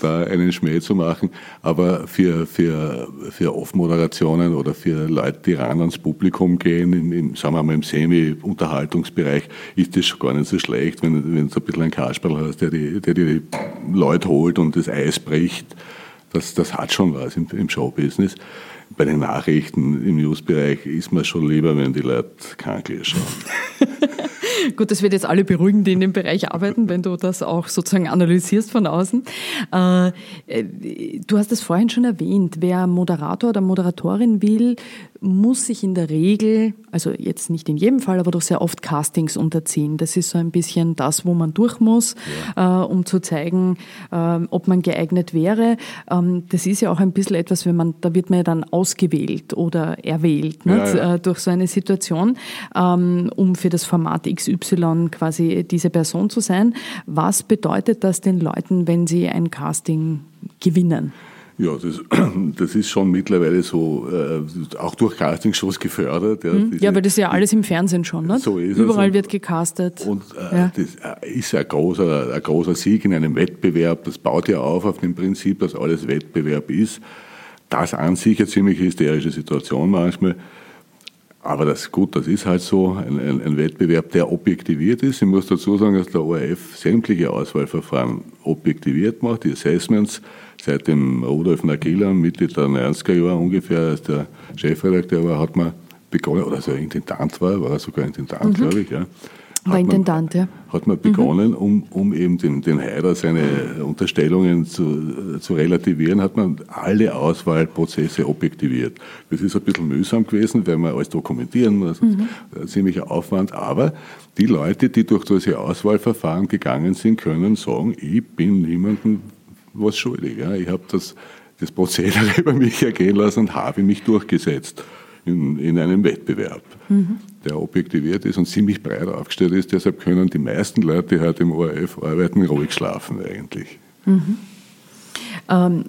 Speaker 2: da einen Schmäh zu machen. Aber für, für, für Off-Moderationen oder für Leute, die ran ans Publikum gehen, im, im, sagen wir mal im Semi-Unterhaltungsbereich, ist das schon gar nicht so schlecht, wenn, wenn du ein bisschen einen Kasperl hast, der die, der die Leute holt und das Eis bricht. Das, das hat schon was im, im Showbusiness bei den Nachrichten im Newsbereich ist mir schon lieber, wenn die Leute krank schauen. [LAUGHS]
Speaker 3: Gut, das wird jetzt alle beruhigen, die in dem Bereich arbeiten, wenn du das auch sozusagen analysierst von außen. Äh, du hast es vorhin schon erwähnt, wer Moderator oder Moderatorin will, muss sich in der Regel, also jetzt nicht in jedem Fall, aber doch sehr oft Castings unterziehen. Das ist so ein bisschen das, wo man durch muss, ja. äh, um zu zeigen, äh, ob man geeignet wäre. Ähm, das ist ja auch ein bisschen etwas, wenn man, da wird man ja dann ausgewählt oder erwählt ja, ja. Äh, durch so eine Situation, ähm, um für das Format XY quasi diese Person zu sein. Was bedeutet das den Leuten, wenn sie ein Casting gewinnen?
Speaker 2: Ja, das, [CLEARS THROAT] das ist schon mittlerweile so, äh, auch durch Castingshows gefördert.
Speaker 3: Ja, mhm. ja, weil das ist ja alles im Fernsehen schon, ne? So ist Überall es. wird gecastet.
Speaker 2: Und äh, ja. das äh, ist ein großer, ein großer Sieg in einem Wettbewerb. Das baut ja auf auf dem Prinzip, dass alles Wettbewerb ist. Das an sich eine ziemlich hysterische Situation manchmal. Aber das gut, das ist halt so ein, ein, ein, Wettbewerb, der objektiviert ist. Ich muss dazu sagen, dass der ORF sämtliche Auswahlverfahren objektiviert macht, die Assessments seit dem Rudolf Nagila, Mitte der 90er Jahre ungefähr, als der Chefredakteur war, hat man begonnen, oder so Intendant war, war er sogar Intendant, mhm. glaube ich, ja.
Speaker 3: War Intendant, ja.
Speaker 2: Hat man begonnen, mhm. um, um eben den, den Haider seine Unterstellungen zu, zu relativieren, hat man alle Auswahlprozesse objektiviert. Das ist ein bisschen mühsam gewesen, weil man alles dokumentieren muss, mhm. ziemlicher Aufwand, aber die Leute, die durch diese Auswahlverfahren gegangen sind, können sagen, ich bin niemandem was schuldig. Ja. Ich habe das, das Prozedere [LAUGHS] über mich ergehen lassen und habe mich durchgesetzt in, in einem Wettbewerb, mhm. Der objektiviert ist und ziemlich breit aufgestellt ist. Deshalb können die meisten Leute, die heute im ORF arbeiten, ruhig schlafen eigentlich. Mhm.
Speaker 3: Ähm,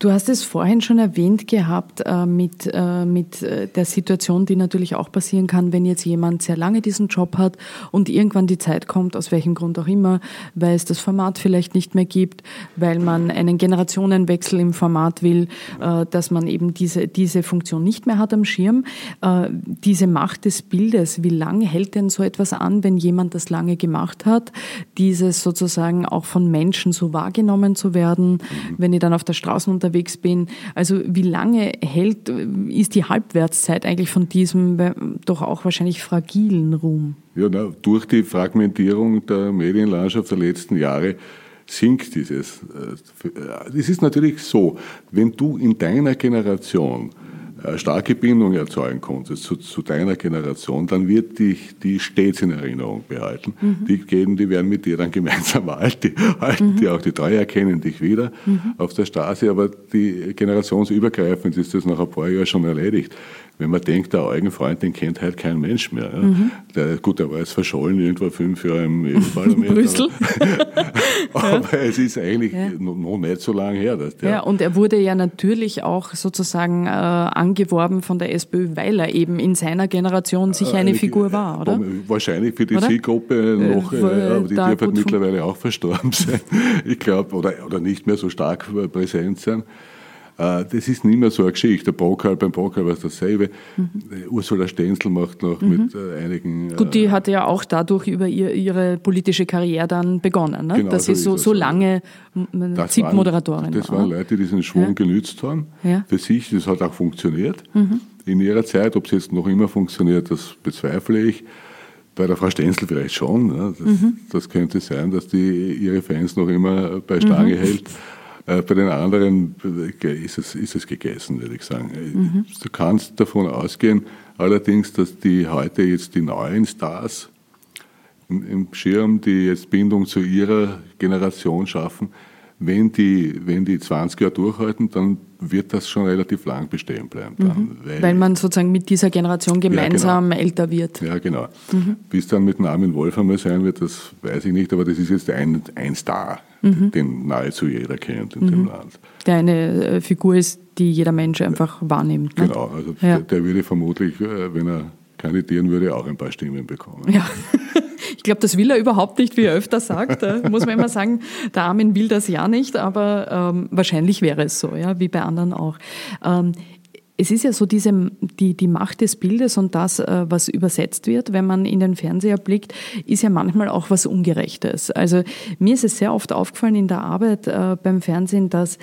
Speaker 3: Du hast es vorhin schon erwähnt gehabt äh, mit, äh, mit äh, der Situation, die natürlich auch passieren kann, wenn jetzt jemand sehr lange diesen Job hat und irgendwann die Zeit kommt, aus welchem Grund auch immer, weil es das Format vielleicht nicht mehr gibt, weil man einen Generationenwechsel im Format will, äh, dass man eben diese, diese Funktion nicht mehr hat am Schirm. Äh, diese Macht des Bildes, wie lange hält denn so etwas an, wenn jemand das lange gemacht hat, dieses sozusagen auch von Menschen so wahrgenommen zu werden, wenn ich dann auf der Straße unterwegs unterwegs bin. Also wie lange hält, ist die Halbwertszeit eigentlich von diesem doch auch wahrscheinlich fragilen Ruhm?
Speaker 2: Ja, na, durch die Fragmentierung der Medienlandschaft der letzten Jahre sinkt dieses. Äh, es ist natürlich so, wenn du in deiner Generation äh, starke Bindung erzeugen konntest zu, zu, deiner Generation, dann wird dich die stets in Erinnerung behalten. Mhm. Die gehen, die werden mit dir dann gemeinsam [LAUGHS] alt, die halten mhm. dir auch die Treue, erkennen dich wieder mhm. auf der Straße, aber die generationsübergreifend ist das nach ein paar Jahren schon erledigt wenn man denkt, der Augenfreund, den kennt halt kein Mensch mehr. Ja. Mhm. Der, gut, der war jetzt verschollen irgendwo fünf Jahre im EU-Parlament. [LAUGHS]
Speaker 3: Brüssel.
Speaker 2: Aber, [LAUGHS] [LAUGHS] ja. es ist eigentlich ja. noch nicht so lange her. Dass
Speaker 3: der ja, und er wurde ja natürlich auch sozusagen äh, angeworben von der SPÖ, weil er eben in seiner Generation sicher eine äh, Figur war, oder?
Speaker 2: Wahrscheinlich für die oder? Zielgruppe noch, äh, aber die dürfen halt mittlerweile auch verstorben sein. Ich glaube, oder, oder nicht mehr so stark präsent sein. Äh, das ist nicht mehr so eine Geschichte. Der beim Brockal war es dasselbe. Mhm. Ursula Stenzel macht noch mhm. mit äh, einigen.
Speaker 3: Gut, die hatte ja auch dadurch über ihr, ihre politische Karriere dann begonnen, ne? genau, dass so sie so, so lange ZIP-Moderatorin
Speaker 2: war. Das waren Leute, die diesen Schwung ja. genützt haben ja. für sich. Das hat auch funktioniert mhm. in ihrer Zeit. Ob es jetzt noch immer funktioniert, das bezweifle ich. Bei der Frau Stenzel vielleicht schon. Ne? Das, mhm. das, könnte sein, dass die ihre Fans noch immer bei Stange mhm. hält. Äh, bei den anderen äh, ist es, ist es gegessen, würde ich sagen. Mhm. Du kannst davon ausgehen, allerdings, dass die heute jetzt die neuen Stars im Schirm, die jetzt Bindung zu ihrer Generation schaffen, wenn die, wenn die 20 Jahre durchhalten, dann wird das schon relativ lang bestehen bleiben.
Speaker 3: Mhm. Weil, weil, man sozusagen mit dieser Generation gemeinsam ja, genau. älter wird.
Speaker 2: Ja, genau. Mhm. Wie es dann mit Namen Wolf einmal sein wird, das weiß ich nicht, aber das ist jetzt ein, ein Star, mhm. den nahezu jeder kennt in dem mhm. Land.
Speaker 3: Der eine äh, Figur ist, die jeder Mensch einfach wahrnimmt.
Speaker 2: Ne? Genau, also ja. der, der würde vermutlich, äh, wenn er kandidieren würde, auch ein paar Stimmen bekommen.
Speaker 3: Ja. [LAUGHS] Ich glaube, das will er überhaupt nicht, wie er öfter sagt. Da muss man immer sagen, der Armin will das ja nicht, aber ähm, wahrscheinlich wäre es so, ja, wie bei anderen auch. Ähm, es ist ja so diese, die, die Macht des Bildes und das, äh, was übersetzt wird, wenn man in den Fernseher blickt, ist ja manchmal auch was Ungerechtes. Also mir ist es sehr oft aufgefallen in der Arbeit äh, beim Fernsehen, dass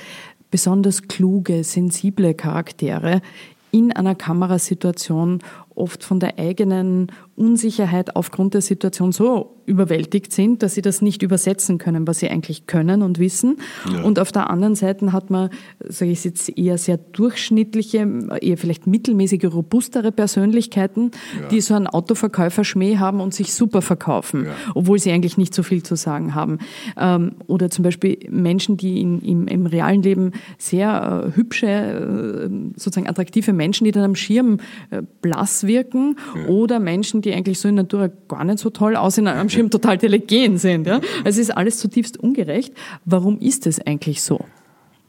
Speaker 3: besonders kluge, sensible Charaktere in einer Kamerasituation oft von der eigenen Unsicherheit aufgrund der Situation so überwältigt sind, dass sie das nicht übersetzen können, was sie eigentlich können und wissen. Ja. Und auf der anderen Seite hat man, sage ich jetzt, eher sehr durchschnittliche, eher vielleicht mittelmäßige, robustere Persönlichkeiten, ja. die so einen Autoverkäufer-Schmäh haben und sich super verkaufen, ja. obwohl sie eigentlich nicht so viel zu sagen haben. Ähm, oder zum Beispiel Menschen, die in, im, im realen Leben sehr äh, hübsche, äh, sozusagen attraktive Menschen, die dann am Schirm äh, blass wirken oder Menschen, die eigentlich so in Natur gar nicht so toll aussehen, am Schirm total telegen sind. Ja? Also es ist alles zutiefst ungerecht. Warum ist es eigentlich so?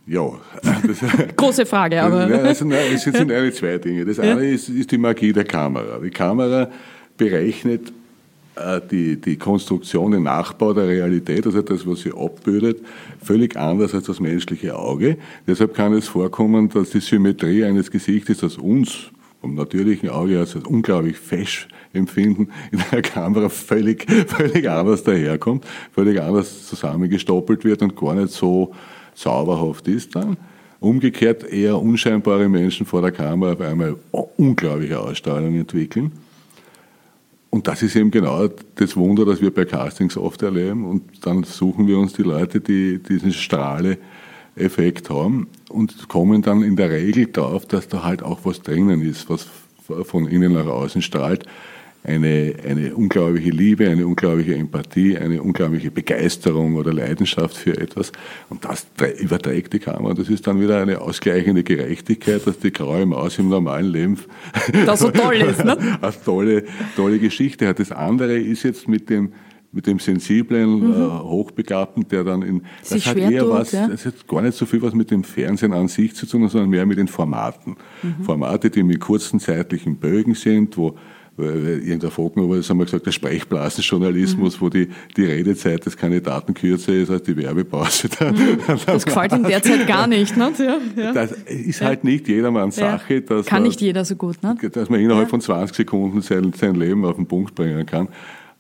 Speaker 2: Ja. [LAUGHS]
Speaker 3: Große Frage, aber.
Speaker 2: Also, nein, es sind eigentlich zwei Dinge. Das eine ist, ist die Magie der Kamera. Die Kamera berechnet äh, die, die Konstruktion, den Nachbau der Realität, also das, was sie abbildet, völlig anders als das menschliche Auge. Deshalb kann es vorkommen, dass die Symmetrie eines Gesichtes, das uns vom natürlichen Auge als unglaublich fesch empfinden, [LAUGHS] in der Kamera völlig, völlig anders daherkommt, völlig anders zusammengestoppelt wird und gar nicht so sauberhaft ist dann. Umgekehrt eher unscheinbare Menschen vor der Kamera auf einmal unglaubliche Ausstrahlung entwickeln. Und das ist eben genau das Wunder, das wir bei Castings oft erleben. Und dann suchen wir uns die Leute, die diesen Strahle Effekt haben und kommen dann in der Regel darauf, dass da halt auch was drinnen ist, was von innen nach außen strahlt. Eine, eine unglaubliche Liebe, eine unglaubliche Empathie, eine unglaubliche Begeisterung oder Leidenschaft für etwas. Und das überträgt die Kamera. Das ist dann wieder eine ausgleichende Gerechtigkeit, dass die graue Maus im normalen Leben
Speaker 3: das so toll ist. Ne? [LAUGHS]
Speaker 2: eine tolle, tolle Geschichte hat. Das andere ist jetzt mit dem, mit dem sensiblen, mhm. äh, Hochbegabten, der dann in, das
Speaker 3: Sich
Speaker 2: hat eher tut, was, ja? das hat gar nicht so viel was mit dem Fernsehen an sich zu tun, sondern mehr mit den Formaten. Mhm. Formate, die mit kurzen zeitlichen Bögen sind, wo irgendein Folgen, das haben wir gesagt, der Sprechblasenjournalismus, mhm. wo die, die Redezeit des Kandidaten kürzer ist als die Werbepause. [LAUGHS]
Speaker 3: Mhm. Das gefällt ihm derzeit gar nicht. Ne? Ja,
Speaker 2: ja. Das ist halt nicht jedermanns Sache.
Speaker 3: Dass kann man, nicht jeder so gut. Ne?
Speaker 2: Dass man innerhalb von 20 Sekunden sein, sein Leben auf den Punkt bringen kann.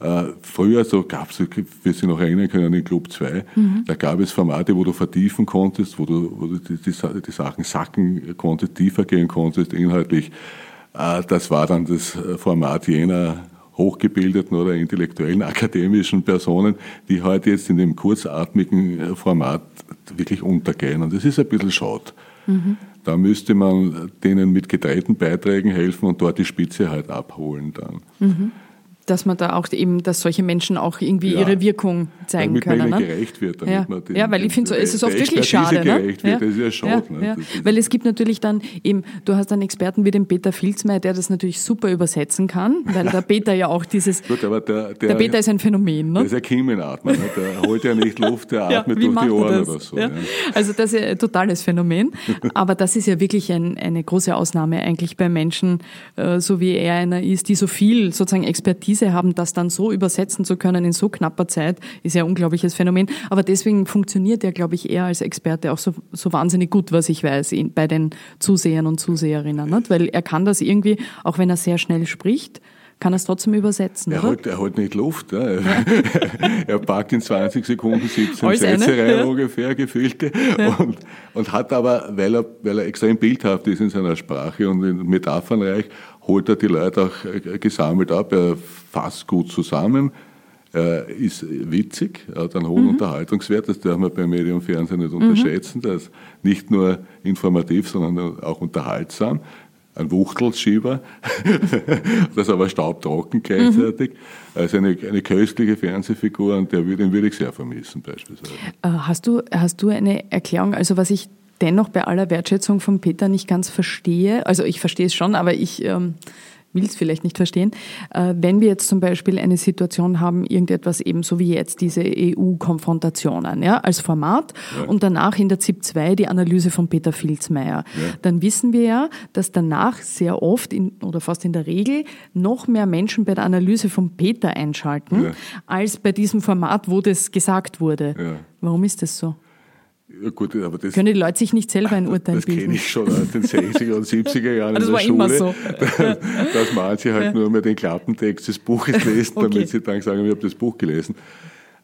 Speaker 2: Äh, früher so gab es, wir sich noch erinnern können, den Club 2, mhm. da gab es Formate, wo du vertiefen konntest, wo du, wo du die, die, die Sachen sacken konntest, tiefer gehen konntest, inhaltlich. Äh, das war dann das Format jener hochgebildeten oder intellektuellen [LAUGHS] akademischen Personen, die heute jetzt in dem kurzatmigen äh, Format wirklich untergehen. Und das ist ein bisschen schade. Mhm. Da müsste man denen mit gedrehten Beiträgen helfen und dort die Spitze halt abholen dann. Mhm
Speaker 3: dass man da auch eben, dass solche Menschen auch irgendwie ja. ihre Wirkung zeigen damit können.
Speaker 2: Damit man ihnen ne? gerecht wird.
Speaker 3: Damit ja.
Speaker 2: man den,
Speaker 3: ja, weil ich finde, so, es ist oft wirklich schade. Ne?
Speaker 2: gerecht ne? wird, das ist ja schade.
Speaker 3: Ja, ne? ja. Weil es gibt natürlich dann eben, du hast einen Experten wie den Peter Filzmeier, der das natürlich super übersetzen kann, weil der [LAUGHS] Peter ja auch dieses,
Speaker 2: Gut, aber der, der,
Speaker 3: der Peter ist ein Phänomen. Ne?
Speaker 2: Der ist ein Kiemenatmer, ne? der holt ja nicht Luft, der atmet durch die Ohren oder so.
Speaker 3: Also das ist ein totales Phänomen, aber das ist ja wirklich ein, eine große Ausnahme eigentlich bei Menschen, äh, so wie er einer ist, die so viel sozusagen Expertise Expertise haben, das dann so übersetzen zu können in so knapper Zeit, ist ja ein unglaubliches Phänomen. Aber deswegen funktioniert er, glaube ich, eher als Experte auch so, so wahnsinnig gut, was ich weiß, bei den Zusehern und Zuseherinnen. Nicht? Weil er kann das irgendwie, auch wenn er sehr schnell spricht, kann er es trotzdem übersetzen,
Speaker 2: er? Hat, er hat nicht Luft. Ja. [LAUGHS] er packt in 20 Sekunden 17 Sätze rein, ja. ungefähr, gefüllte. Ja. Und, und hat aber, weil er, weil er extrem bildhaft ist in seiner Sprache und metaphernreich, holt er die Leute auch äh, gesammelt ab. Er fasst gut zusammen. Er ist witzig, er hat einen hohen mhm. Unterhaltungswert, das darf man beim Medium Fernsehen nicht mhm. unterschätzen. Der ist nicht nur informativ, sondern auch unterhaltsam ein Wuchtelschieber, [LAUGHS] das aber staubtrocken gleichzeitig. Mhm. Also eine, eine köstliche Fernsehfigur und der, den würde ich sehr vermissen beispielsweise.
Speaker 3: Äh, hast du, hast du eine Erklärung, also was ich dennoch bei aller Wertschätzung von Peter nicht ganz verstehe, also ich verstehe es schon, aber ich... Ähm will es vielleicht nicht verstehen. Äh, wenn wir jetzt zum Beispiel eine Situation haben, irgendetwas eben so wie jetzt diese EU-Konfrontationen ja, als Format ja. und danach in der ZIP 2 die Analyse von Peter Filzmeier, ja. dann wissen wir ja, dass danach sehr oft in, oder fast in der Regel noch mehr Menschen bei der Analyse von Peter einschalten, als bei diesem Format, wo das gesagt wurde. Warum ist das so? Ja gut, aber das, Können die Leute sich nicht selber ein Urteil
Speaker 2: das
Speaker 3: bilden?
Speaker 2: Das kenne ich schon aus den 60er und 70er Jahren [LAUGHS]
Speaker 3: das
Speaker 2: in
Speaker 3: der
Speaker 2: Schule.
Speaker 3: Das war
Speaker 2: immer so. [LAUGHS] dass manche halt ja. nur mehr den Klappentext des Buches lesen, okay. damit sie dann sagen, ich habe das Buch gelesen.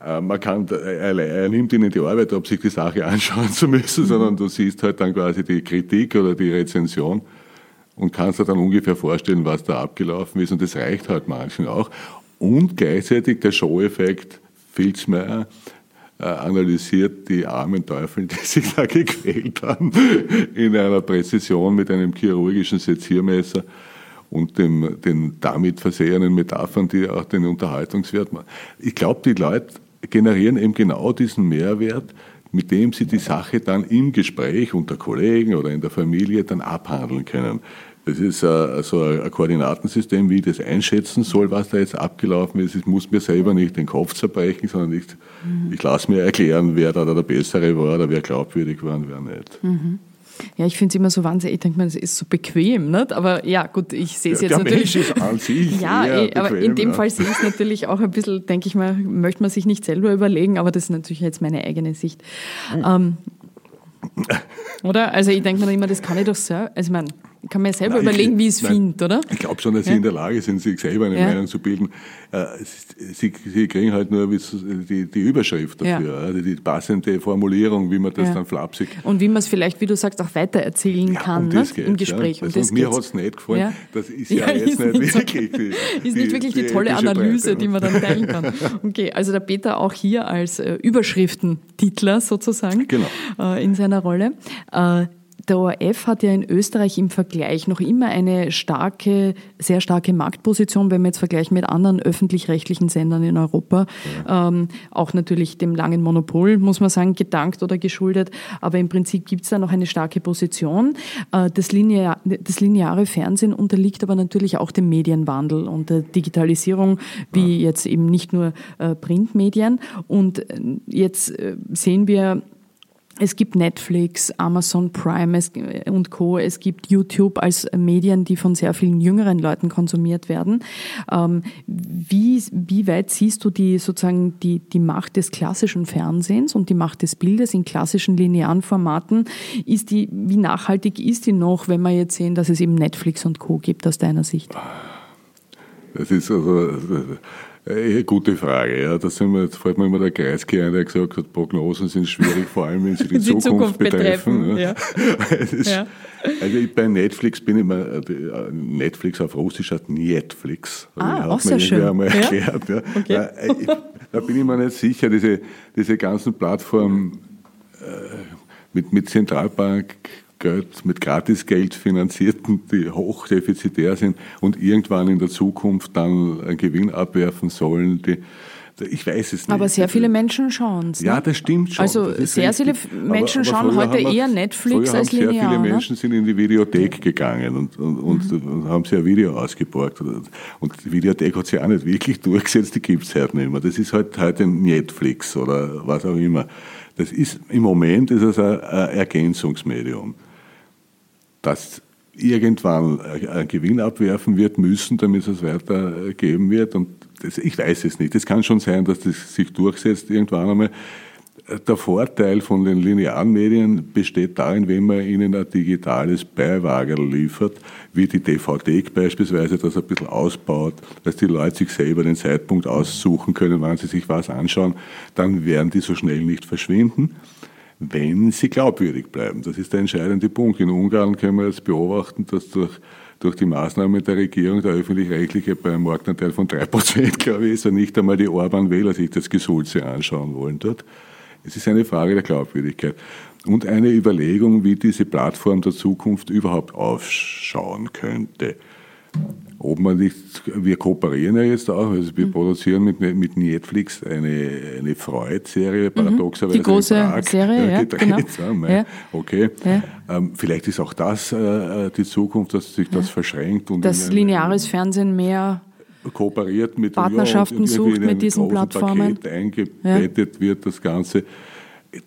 Speaker 2: Äh, man kann, er, er, nimmt ihnen die Arbeit ab, sich die Sache [LAUGHS] anschauen zu müssen, mhm. sondern du siehst halt dann quasi die Kritik oder die Rezension und kannst dir dann ungefähr vorstellen, was da abgelaufen ist. Und das reicht halt manchen auch. Und gleichzeitig der Show-Effekt Filzmeier, äh, analysiert die armen Teufel, die [LAUGHS] sich da gequält haben, in einer Präzision mit einem chirurgischen Seziermesser und dem, den damit versehenen Metaphern, die auch den Unterhaltungswert machen. Ich glaube, die Leute generieren eben genau diesen Mehrwert, mit dem sie die Sache dann im Gespräch unter Kollegen oder in der Familie dann abhandeln können. Das ist äh, so ein Koordinatensystem, wie ich das einschätzen soll, was da jetzt abgelaufen ist. Ich muss mir selber nicht den Kopf zerbrechen, sondern ich, mhm. ich lasse mir erklären, wer da der Bessere war oder wer glaubwürdig war und wer nicht.
Speaker 3: Mhm. Ja, ich finde es immer so wahnsinnig, ich denke mal, es ist so bequem, nicht? aber ja, gut, ich sehe es ja, jetzt
Speaker 2: der
Speaker 3: natürlich.
Speaker 2: Mensch ist an sich [LAUGHS]
Speaker 3: ja,
Speaker 2: ey,
Speaker 3: bequem, aber in dem ja. Fall sehe ich es natürlich auch ein bisschen, denke ich mal, möchte man sich nicht selber überlegen, aber das ist natürlich jetzt meine eigene Sicht. Mhm. Ähm, oder? Also ich denke mir immer, das kann ich doch so, also ich meine, kann mir selber nein, überlegen, wie ich es finde, oder?
Speaker 2: Ich glaube schon, dass ja? Sie in der Lage sind, sich selber eine ja. Meinung zu bilden. Äh, sie, Sie, kriegen halt nur die, die Überschrift dafür, ja. also die passende Formulierung, wie man das dann flapsig.
Speaker 3: Und wie man es vielleicht, wie du sagst, auch weitererzählen kann um ne? im Gespräch.
Speaker 2: Um also mir hat es nicht gefallen. Das ist ja, jetzt nicht, nicht wirklich
Speaker 3: die, [LAUGHS] Ist nicht wirklich die, die tolle Analyse, Breite. die man dann teilen kann. Okay, also der Peter auch hier als äh, Überschriftentitler sozusagen genau. äh, in seiner Rolle. Äh, der ORF hat ja in Österreich im Vergleich noch immer eine starke, sehr starke Marktposition, wenn wir jetzt vergleichen mit anderen öffentlich-rechtlichen Sendern in Europa. Ähm, auch natürlich dem langen Monopol, muss man sagen, gedankt oder geschuldet. Aber im Prinzip gibt es da noch eine starke Position. Äh, das, Linear, das lineare Fernsehen unterliegt aber natürlich auch dem Medienwandel und der Digitalisierung, wie jetzt eben nicht nur äh, Printmedien. Und äh, jetzt äh, sehen wir es gibt Netflix, Amazon Prime und Co. Es gibt YouTube als Medien, die von sehr vielen jüngeren Leuten konsumiert werden. Ähm, wie, wie weit siehst du die sozusagen die, die Macht des klassischen Fernsehens und die Macht des Bildes in klassischen linearen Formaten? Ist die, wie nachhaltig ist die noch, wenn wir jetzt sehen, dass es eben Netflix und Co. gibt aus deiner Sicht?
Speaker 2: Das ist also äh, gute Frage. Ja. Da sind wir, jetzt fällt mir immer der Kreiskehr der gesagt hat, Prognosen sind schwierig, vor allem wenn sie die, [LAUGHS] die Zukunft, Zukunft, betreffen. betreffen ja. [LAUGHS] ist, ja. Also ich, bei Netflix bin ich mal, äh, äh, Netflix auf Russisch hat Netflix.
Speaker 3: Ah, auch sehr schön.
Speaker 2: einmal erklärt. Ja. Okay. Ich, da bin ich mir nicht sicher, diese, diese ganzen Plattformen äh, mit, mit Zentralbank Geld, mit Gratisgeld finanzierten, [LAUGHS] die hochdefizitär sind und irgendwann in der Zukunft dann einen Gewinn abwerfen sollen, die, ich weiß es nicht.
Speaker 3: Aber sehr viele Menschen schauen es.
Speaker 2: Ja, ne? das stimmt schon.
Speaker 3: Also sehr
Speaker 2: richtig.
Speaker 3: viele Menschen aber, aber schauen heute wir, eher Netflix als linear.
Speaker 2: Sehr viele
Speaker 3: ne?
Speaker 2: Menschen sind in die Videothek gegangen und, und, und, mhm. und haben sich ein Video ausgeborgt. Und die Videothek hat sich auch nicht wirklich [LAUGHS] durchgesetzt, die gibt es heute nicht mehr. Das ist halt heute Netflix oder was auch immer. Das ist, im Moment ist es ein Ergänzungsmedium das irgendwann einen Gewinn abwerfen wird müssen, damit es weitergeben wird. Und das, ich weiß es nicht. Es kann schon sein, dass das sich durchsetzt irgendwann einmal. Der Vorteil von den linearen Medien besteht darin, wenn man ihnen ein digitales Beiwagen liefert, wie die DVD beispielsweise, das ein bisschen ausbaut, dass die Leute sich selber den Zeitpunkt aussuchen können, wann sie sich was anschauen, dann werden die so schnell nicht verschwinden, wenn sie glaubwürdig bleiben. Das ist der entscheidende Punkt. In Ungarn können wir jetzt beobachten, dass durch durch die Maßnahmen der Regierung der öffentlich-rechtliche bei einem Marktanteil von 3%, [LAUGHS] glaube ich, ist und nicht einmal die Orban-Wähler sich das Gesulze anschauen wollen dort. Es ist eine Frage der Glaubwürdigkeit und eine Überlegung, wie diese Plattform der Zukunft überhaupt ausschauen könnte. Ob man nicht, wir kooperieren ja jetzt auch, also wir mhm. produzieren mit, mit Netflix eine, eine Freud-Serie, mhm. paradoxerweise.
Speaker 3: Die große Prag, Serie, [LAUGHS] ja,
Speaker 2: genau. ja, Okay. Ja. Ähm, vielleicht ist auch das äh, die Zukunft, dass sich das verschränkt. Und
Speaker 3: dass lineares Fernsehen mehr
Speaker 2: kooperiert mit
Speaker 3: Partnerschaften sucht mit diesen Plattformen.
Speaker 2: Paket eingebettet ja. wird das Ganze.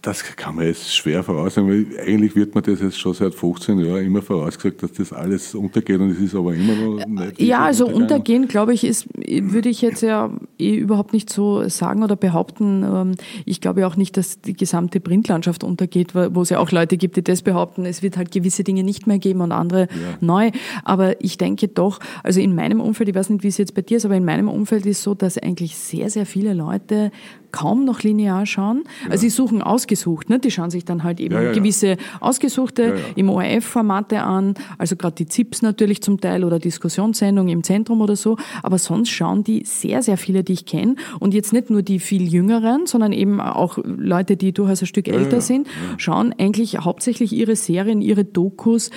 Speaker 2: Das kann man jetzt schwer voraussagen, weil eigentlich wird man das jetzt schon seit 15 Jahren immer vorausgesagt, dass das alles untergeht und es ist aber immer noch
Speaker 3: nicht. Ja, also untergehen, glaube ich, ist, würde ich jetzt ja eh überhaupt nicht so sagen oder behaupten. Ähm, ich glaube auch nicht, dass die gesamte Printlandschaft untergeht, wo es ja auch Leute gibt, die das behaupten. Es wird halt gewisse Dinge nicht mehr geben und andere ja. neu. Aber ich denke doch, also in meinem Umfeld, ich weiß nicht, wie es jetzt bei dir ist, aber in meinem Umfeld ist so, dass eigentlich sehr, sehr viele Leute kaum noch linear schauen. Ja. Also sie suchen ausgesucht, ne? die schauen sich dann halt eben ja, ja, gewisse ausgesuchte im ORF-Formate an, also gerade die ZIPs natürlich zum Teil oder Diskussionssendungen im Zentrum oder so, aber sonst schauen die sehr, sehr viele, die ich kenne und jetzt nicht nur die viel Jüngeren, sondern eben auch Leute, die durchaus ein Stück älter sind, schauen eigentlich hauptsächlich ihre Serien, ihre Dokus,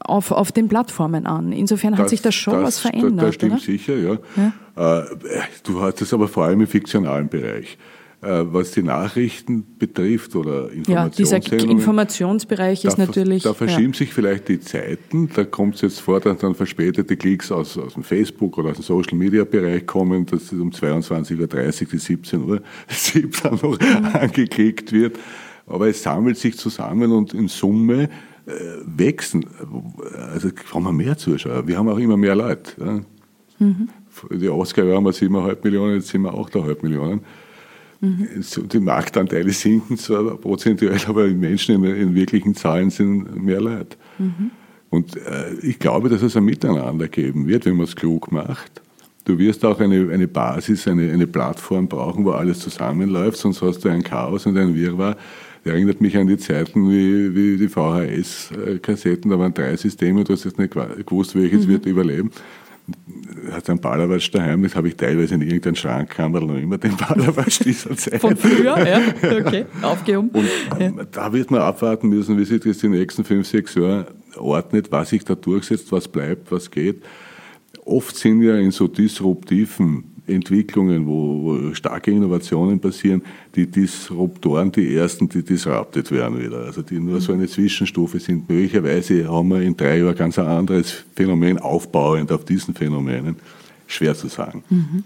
Speaker 3: auf, auf den Plattformen an. Insofern das, hat sich da schon das, was verändert.
Speaker 2: Das stimmt oder? sicher, ja. ja. Äh, du hast es aber vor allem im fiktionalen Bereich. Äh, was die Nachrichten betrifft oder Informationssendungen.
Speaker 3: Ja, dieser Informationsbereich ist
Speaker 2: da,
Speaker 3: natürlich.
Speaker 2: Da verschieben ja. sich vielleicht die Zeiten. Da kommt es jetzt vor, dass dann verspätete Klicks aus, aus dem Facebook oder aus dem Social Media Bereich kommen, dass um 22.30 Uhr die 17 Uhr [LAUGHS] dann noch mhm. angeklickt wird. Aber es sammelt sich zusammen und in Summe äh, wachsen. Also haben wir mehr Zuschauer. Wir haben auch immer mehr Leute. Ja. Mhm. Die 80er Jahre haben wir 7,5 Millionen, jetzt sind wir 8,5 Millionen. Mhm. Die Marktanteile sinken zwar prozentuell, aber die Menschen in, in wirklichen Zahlen sind mehr Leute. Mhm. Und äh, ich glaube, dass es ein Miteinander geben wird, wenn man es klug macht. Du wirst auch eine, eine Basis, eine, eine Plattform brauchen, wo alles zusammenläuft, sonst hast du ein Chaos und ein Wirrwarr erinnert mich an die Zeiten wie, wie die VHS-Kassetten. Da waren drei Systeme, du hast jetzt nicht gewusst, welches mhm. wird überleben. Hat ein Ballerwatsch daheim, das habe ich teilweise in irgendeinem Schrankkammer noch immer den Ballerwatsch dieser [LAUGHS] Zeit.
Speaker 3: Von früher, ja, [LAUGHS] okay, aufgehoben.
Speaker 2: Und ähm, ja. da wird man abwarten müssen, wie sich das die nächsten fünf, sechs Jahre ordnet, was sich da durchsetzt, was bleibt, was geht. Oft sind ja in so disruptiven Entwicklungen, wo, wo, starke Innovationen passieren, die Disruptoren die ersten, die disrupted werden wieder. Also die nur so eine Zwischenstufe sind. Möglicherweise haben wir in drei Jahren ganz ein anderes Phänomen aufbauend auf diesen Phänomenen. Schwer zu sagen. Mhm.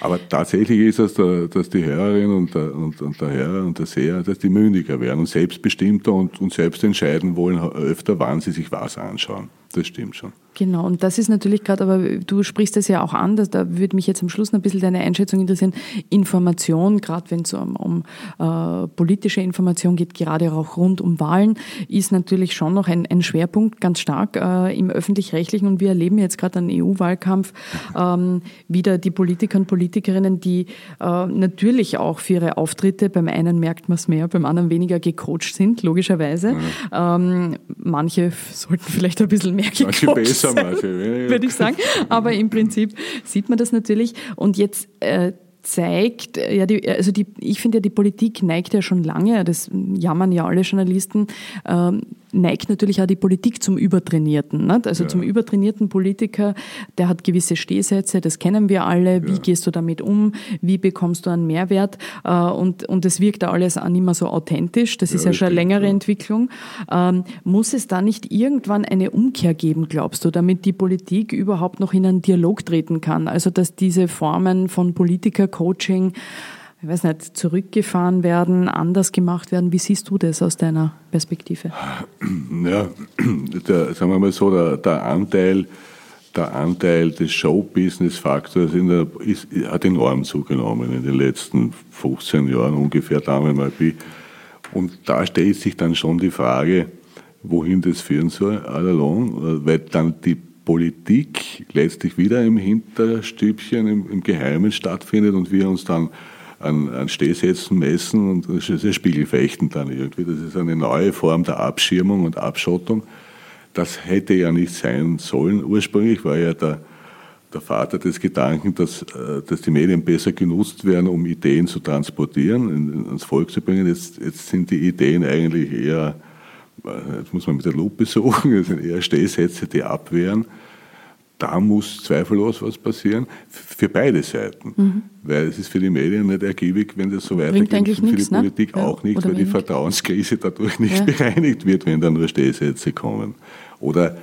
Speaker 2: Aber tatsächlich ist es, dass die Hörerin und der, und, und der Hörer und der Seher, dass die mündiger werden und selbstbestimmter und, und selbst entscheiden wollen öfter, wann sie sich was anschauen. Das stimmt schon.
Speaker 3: Genau, und das ist natürlich gerade, aber du sprichst das ja auch an, dass, da würde mich jetzt am Schluss noch ein bisschen deine Einschätzung interessieren. Information, gerade wenn es um, um äh, politische Information geht, gerade auch rund um Wahlen, ist natürlich schon noch ein, ein Schwerpunkt, ganz stark äh, im öffentlich-rechtlichen. Und wir erleben jetzt gerade einen EU-Wahlkampf ähm, wieder die Politiker und Politikerinnen, die äh, natürlich auch für ihre Auftritte, beim einen merkt man es mehr, beim anderen weniger gecoacht sind, logischerweise. Ja. Ähm, manche sollten vielleicht ein bisschen mehr gecoacht sein würde ich sagen. Aber im Prinzip sieht man das natürlich. Und jetzt äh, zeigt, ja, die, also die, ich finde ja, die Politik neigt ja schon lange, das jammern ja alle Journalisten, ähm, neigt natürlich auch die Politik zum Übertrainierten. Nicht? Also ja. zum übertrainierten Politiker, der hat gewisse Stehsätze, das kennen wir alle. Wie ja. gehst du damit um? Wie bekommst du einen Mehrwert? Äh, und, und das wirkt alles auch nicht mehr so authentisch. Das ja, ist ja schon eine längere Entwicklung. Ähm, muss es da nicht irgendwann eine Umkehr geben, glaubst du, damit die Politik überhaupt noch in einen Dialog treten kann? Also dass diese Formen von Politiker-Coaching ich weiß nicht, zurückgefahren werden, anders gemacht werden? Wie siehst du das aus deiner Perspektive?
Speaker 2: Ja, [CLEARS THROAT] der, sagen wir mal so, der, der Anteil der Anteil des Show-Business-Faktors hat enorm zugenommen in den letzten 15 Jahren ungefähr, Dame mal wie. Und da stellt sich dann schon die Frage, wohin das führen soll, all along, weil dann die Politik letztlich wieder im Hinterstübchen, im, im Geheimen stattfindet und wir uns dann an, an Stehsätzen messen und das ist ein Spiegelfechten dann irgendwie. Das ist eine neue Form der Abschirmung und Abschottung. Das hätte ja nicht sein sollen. Ursprünglich war ja der, der Vater des Gedanken, dass, äh, dass die Medien besser genutzt werden, um Ideen zu transportieren, ans Volk zu bringen. Jetzt, jetzt sind die Ideen eigentlich eher, äh, jetzt muss man mit der Lupe suchen, [LAUGHS] es sind eher Stehsätze, die abwehren da muss zweifellos was passieren, für beide Seiten. Mhm. Weil es ist für die Medien nicht ergiebig, wenn das so weitergeht, und für
Speaker 3: nichts,
Speaker 2: die ne? Politik ne? auch nicht, Oder weil wenig. die Vertrauenskrise dadurch nicht ja. [LAUGHS] bereinigt wird, wenn da nur Stehsätze kommen. Oder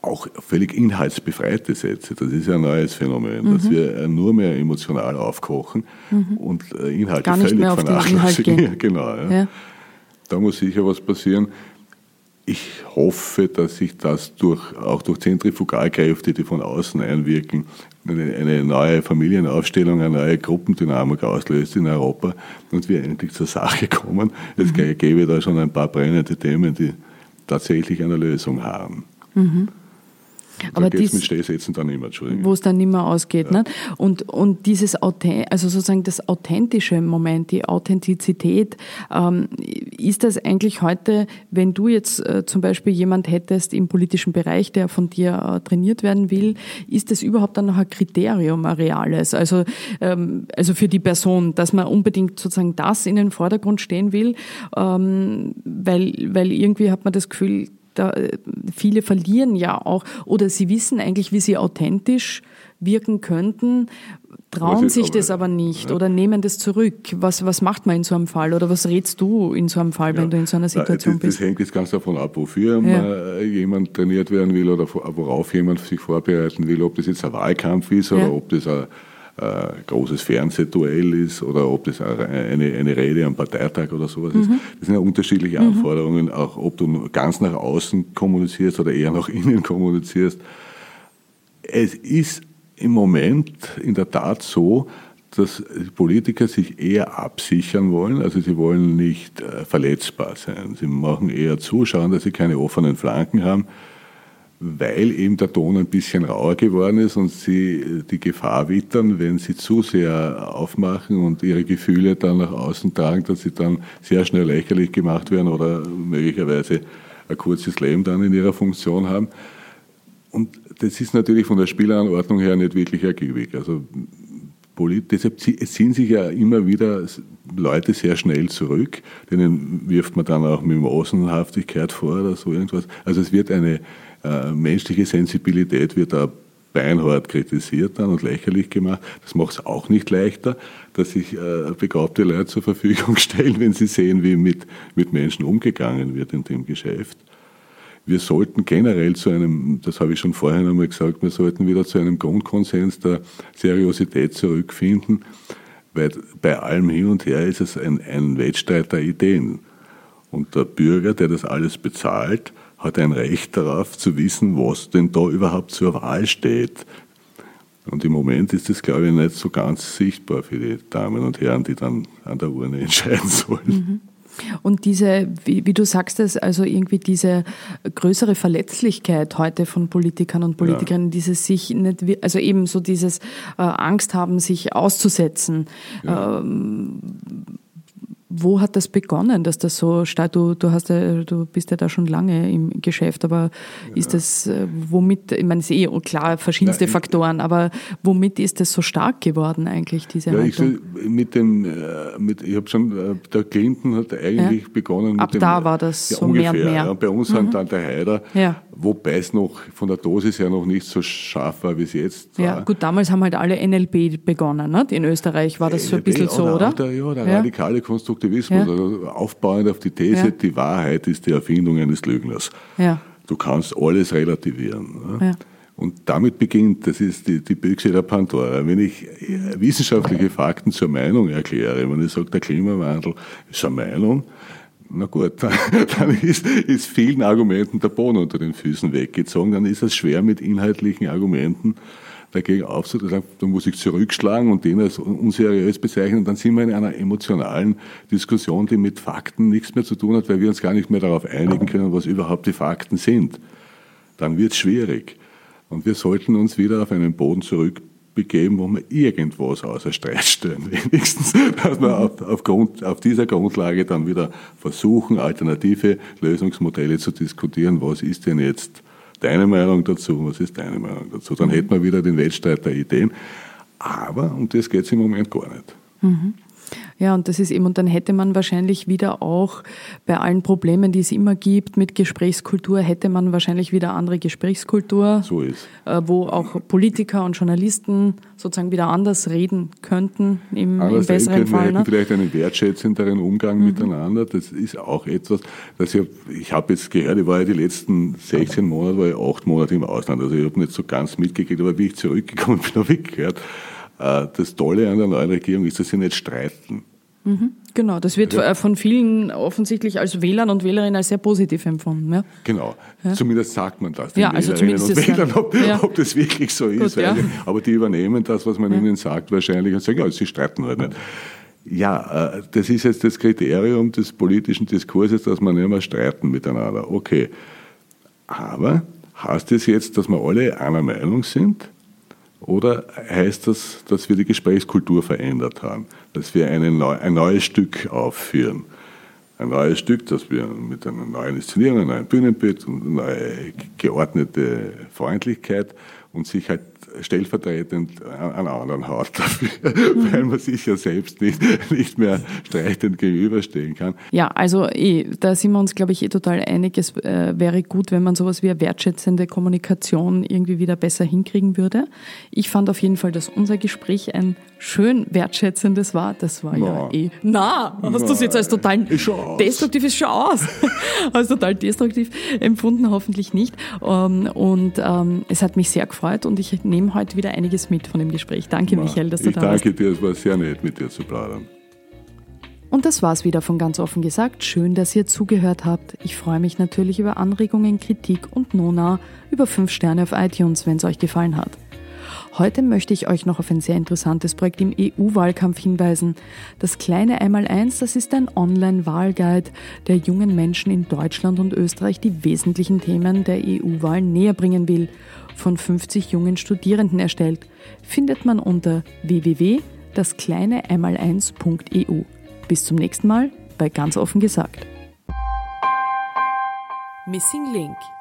Speaker 2: auch völlig inhaltsbefreite Sätze. Das ist ja ein neues Phänomen, mhm. dass wir äh, nur mehr emotional aufkochen mhm. und äh, Inhalte Gar nicht völlig mehr auf vernachlässigen. [LAUGHS] Inhalt gehen. genau. Ja. Ja. Da muss sicher was passieren ich hoffe, dass sich das durch, auch durch Zentrifugalkräfte, die von außen einwirken, eine, neue Familienaufstellung, eine neue Gruppendynamik auslöst in Europa und wir endlich zur Sache [LAUGHS] kommen. Es mhm. gäbe da schon ein paar brennende Themen, die tatsächlich eine Lösung haben. Mhm.
Speaker 3: Aber dies, mit Stehsätzen dann immer, Entschuldigung. Wo es dann nicht mehr ausgeht. Ja. Ne? Und, und dieses, also sozusagen das authentische Moment, die Authentizität, ähm, ist das eigentlich heute, wenn du jetzt äh, zum Beispiel jemand hättest im politischen Bereich, der von dir äh, trainiert werden will, ist das überhaupt dann noch ein Kriterium, ein reales? Also, ähm, also für die Person, dass man unbedingt sozusagen das in den Vordergrund stehen will, ähm, weil, weil irgendwie hat man das Gefühl, da, äh, viele verlieren ja auch oder sie wissen eigentlich, wie sie authentisch wirken könnten, trauen sich das aber nicht ja. oder nehmen das zurück. Was, was macht man in so einem Fall oder was rätst du in so einem Fall, ja. wenn du in so einer Situation
Speaker 2: das,
Speaker 3: bist?
Speaker 2: Das hängt jetzt ganz davon ab, wofür ja. jemand trainiert werden will oder worauf jemand sich vorbereiten will, ob das jetzt ein Wahlkampf ist oder ob das ein äh, großes Fernsehduell ist oder ob das eine, eine Rede am Parteitag oder sowas mhm. ist. Das sind ja unterschiedliche mhm. Anforderungen, auch ob du ganz nach außen kommunizierst oder eher nach innen kommunizierst. Es ist im Moment in der Tat so, dass Politiker sich eher absichern wollen, also sie wollen nicht äh, verletzbar sein. Sie machen eher zuschauen, dass sie keine offenen Flanken haben weil eben der Ton ein bisschen rauer geworden ist und sie die Gefahr wittern, wenn sie zu sehr aufmachen und ihre Gefühle dann nach außen tragen, dass sie dann sehr schnell lächerlich gemacht werden oder möglicherweise ein kurzes Leben dann in ihrer Funktion haben. Und das ist natürlich von der Spielanordnung her nicht wirklich ergiebig. Also deshalb ziehen sich ja immer wieder Leute sehr schnell zurück, denen wirft man dann auch Mimosenhaftigkeit vor oder so irgendwas. Also es wird eine äh, menschliche Sensibilität wird da beinhart kritisiert dann und lächerlich gemacht. Das macht es auch nicht leichter, dass sich äh, begabte Leute zur Verfügung [LAUGHS] stellen, wenn sie sehen, wie mit, mit Menschen umgegangen wird in dem Geschäft. Wir sollten generell zu einem, das habe ich schon vorher einmal gesagt, wir sollten wieder zu einem Grundkonsens der Seriosität zurückfinden, weil bei allem hin und her ist es ein, ein Wettstreit der Ideen. Und der Bürger, der das alles bezahlt, hat ein Recht darauf zu wissen, was denn da überhaupt zur Wahl steht. Und im Moment ist das, glaube ich, nicht so ganz sichtbar für die Damen und Herren, die dann an der Urne [LAUGHS] entscheiden sollen. Mhm.
Speaker 3: Und diese, wie, wie, du sagst es, also irgendwie diese größere Verletzlichkeit heute von Politikern und Politikerinnen, ja. dieses sich nicht, also eben so dieses äh, Angst haben, sich auszusetzen. Ja. Ähm, wo hat das begonnen, dass das so stark, du, du, hast ja, du bist ja da schon lange im Geschäft, aber ja. ist das, äh, womit, ich meine, es ist eh klar, verschiedenste Nein, Faktoren, aber womit ist das so stark geworden eigentlich, diese ja,
Speaker 2: Haltung? Ich, mit dem, äh, mit, ich habe schon, äh, der Clinton hat eigentlich ja. begonnen
Speaker 3: Ab
Speaker 2: mit
Speaker 3: da war das ja, so ungefähr, mehr und mehr.
Speaker 2: Bei uns mhm. dann der Heider, ja. Wobei es noch von der Dosis her noch nicht so scharf war, wie es jetzt war.
Speaker 3: Ja, gut, damals haben halt alle NLP begonnen, ne? in Österreich war das NLP so ein bisschen so, oder?
Speaker 2: Der, ja, der radikale Konstruktivismus ja. also aufbauend auf die These, ja. die Wahrheit ist die Erfindung eines Lügners. Ja. Du kannst alles relativieren. Ne? Und damit beginnt, das ist die, die Büchse der Pandora. Wenn ich äh, wissenschaftliche Fakten zur Meinung erkläre, wenn ich sage, der Klimawandel ist eine Meinung, Na gut, [LAUGHS] dann ist, ist vielen Argumenten der Boden unter den Füßen weggezogen. Dann ist es schwer mit inhaltlichen Argumenten dagegen aufzutreten. Da muss ich zurückschlagen und den als unseriös bezeichnen. Dann sind wir in einer emotionalen Diskussion, die mit Fakten nichts mehr zu tun hat, weil wir uns gar nicht mehr darauf einigen können, was überhaupt die Fakten sind. Dann wird es schwierig. Und wir sollten uns wieder auf einen Boden zurückbegeben, wo wir irgendwas außer Streit stellen. [LAUGHS] Wenigstens, dass wir auf, auf, Grund, auf dieser Grundlage dann wieder versuchen, alternative Lösungsmodelle zu diskutieren. Was ist denn jetzt deine Meinung dazu? Was ist deine Meinung dazu? Dann hätten wir wieder den Wettstreit der Ideen. Aber um das geht es im Moment gar nicht.
Speaker 3: Mhm. Ja, und das ist eben, und dann hätte man wahrscheinlich wieder auch bei allen Problemen, die es immer gibt mit Gesprächskultur, hätte man wahrscheinlich wieder andere Gesprächskultur.
Speaker 2: So ist.
Speaker 3: Äh, wo auch Politiker und Journalisten sozusagen wieder anders reden könnten im, im besseren
Speaker 2: können,
Speaker 3: Fall. Wir
Speaker 2: hätten ne? vielleicht einen wertschätzenderen Umgang mhm. miteinander. Das ist auch etwas, das ich, ich habe jetzt gehört, ich war ja die letzten 16 Monate, war ich acht Monate im Ausland. Also ich habe nicht so ganz mitgekriegt, aber wie ich zurückgekommen [LAUGHS] bin, habe ich gehört, das Tolle an der neuen Regierung ist, dass sie nicht streiten.
Speaker 3: Mhm, genau, das wird ja. von vielen offensichtlich als Wählern und Wählerinnen als sehr positiv empfunden. Ja?
Speaker 2: Genau, ja. zumindest sagt man das
Speaker 3: den ja, also zumindest
Speaker 2: und Wählern, ob, ja. ob, das wirklich so Gut, ist. Ja. Aber die übernehmen das, was man ihnen sagt, wahrscheinlich und sagen, ja, sie streiten halt nicht. Ja, äh, das ist jetzt das Kriterium des politischen Diskurses, dass man mehr streiten miteinander. Okay. Aber heißt das jetzt, dass wir alle einer Meinung sind? Oder heißt das, dass wir die Gesprächskultur verändert haben, dass wir Neu ein neues Stück aufführen? Ein neues Stück, das wir mit einer neuen Inszenierung, einem neuen Bühnenbild und neue geordnete Freundlichkeit und sich halt stellvertretend an anderen Haut dafür, [LAUGHS] weil man sich ja selbst nicht, nicht mehr streitend gegenüberstehen kann.
Speaker 3: Ja, also eh, da sind wir uns, glaube ich, eh total einig. Es äh, wäre gut, wenn man sowas wie eine wertschätzende Kommunikation irgendwie wieder besser hinkriegen würde. Ich fand auf jeden Fall, dass unser Gespräch ein schön wertschätzendes war. Das war Na. ja eh. Na, hast du es jetzt als total destruktiv, ist schon aus. [LAUGHS] als total destruktiv empfunden, hoffentlich nicht. Ähm, und ähm, es hat mich sehr gefreut und ich nehme heute wieder einiges mit von dem Gespräch. Danke, Michael, dass du da
Speaker 2: warst. Ich danke dir, es war sehr nett, mit dir zu plaudern.
Speaker 3: Und das war's wieder von ganz offen gesagt. Schön, dass ihr zugehört habt. Ich freue mich natürlich über Anregungen, Kritik und Nona über 5 Sterne auf iTunes, wenn es euch gefallen hat. Heute möchte ich euch noch auf ein sehr interessantes Projekt im EU-Wahlkampf hinweisen. Das kleine Einmaleins, das ist ein Online-Wahlguide, der jungen Menschen in Deutschland und Österreich die wesentlichen Themen der EU-Wahl näher bringen will. Von 50 jungen Studierenden erstellt. Findet man unter www.daskleine-1.eu. Bis zum nächsten Mal bei Ganz offen gesagt. Missing Link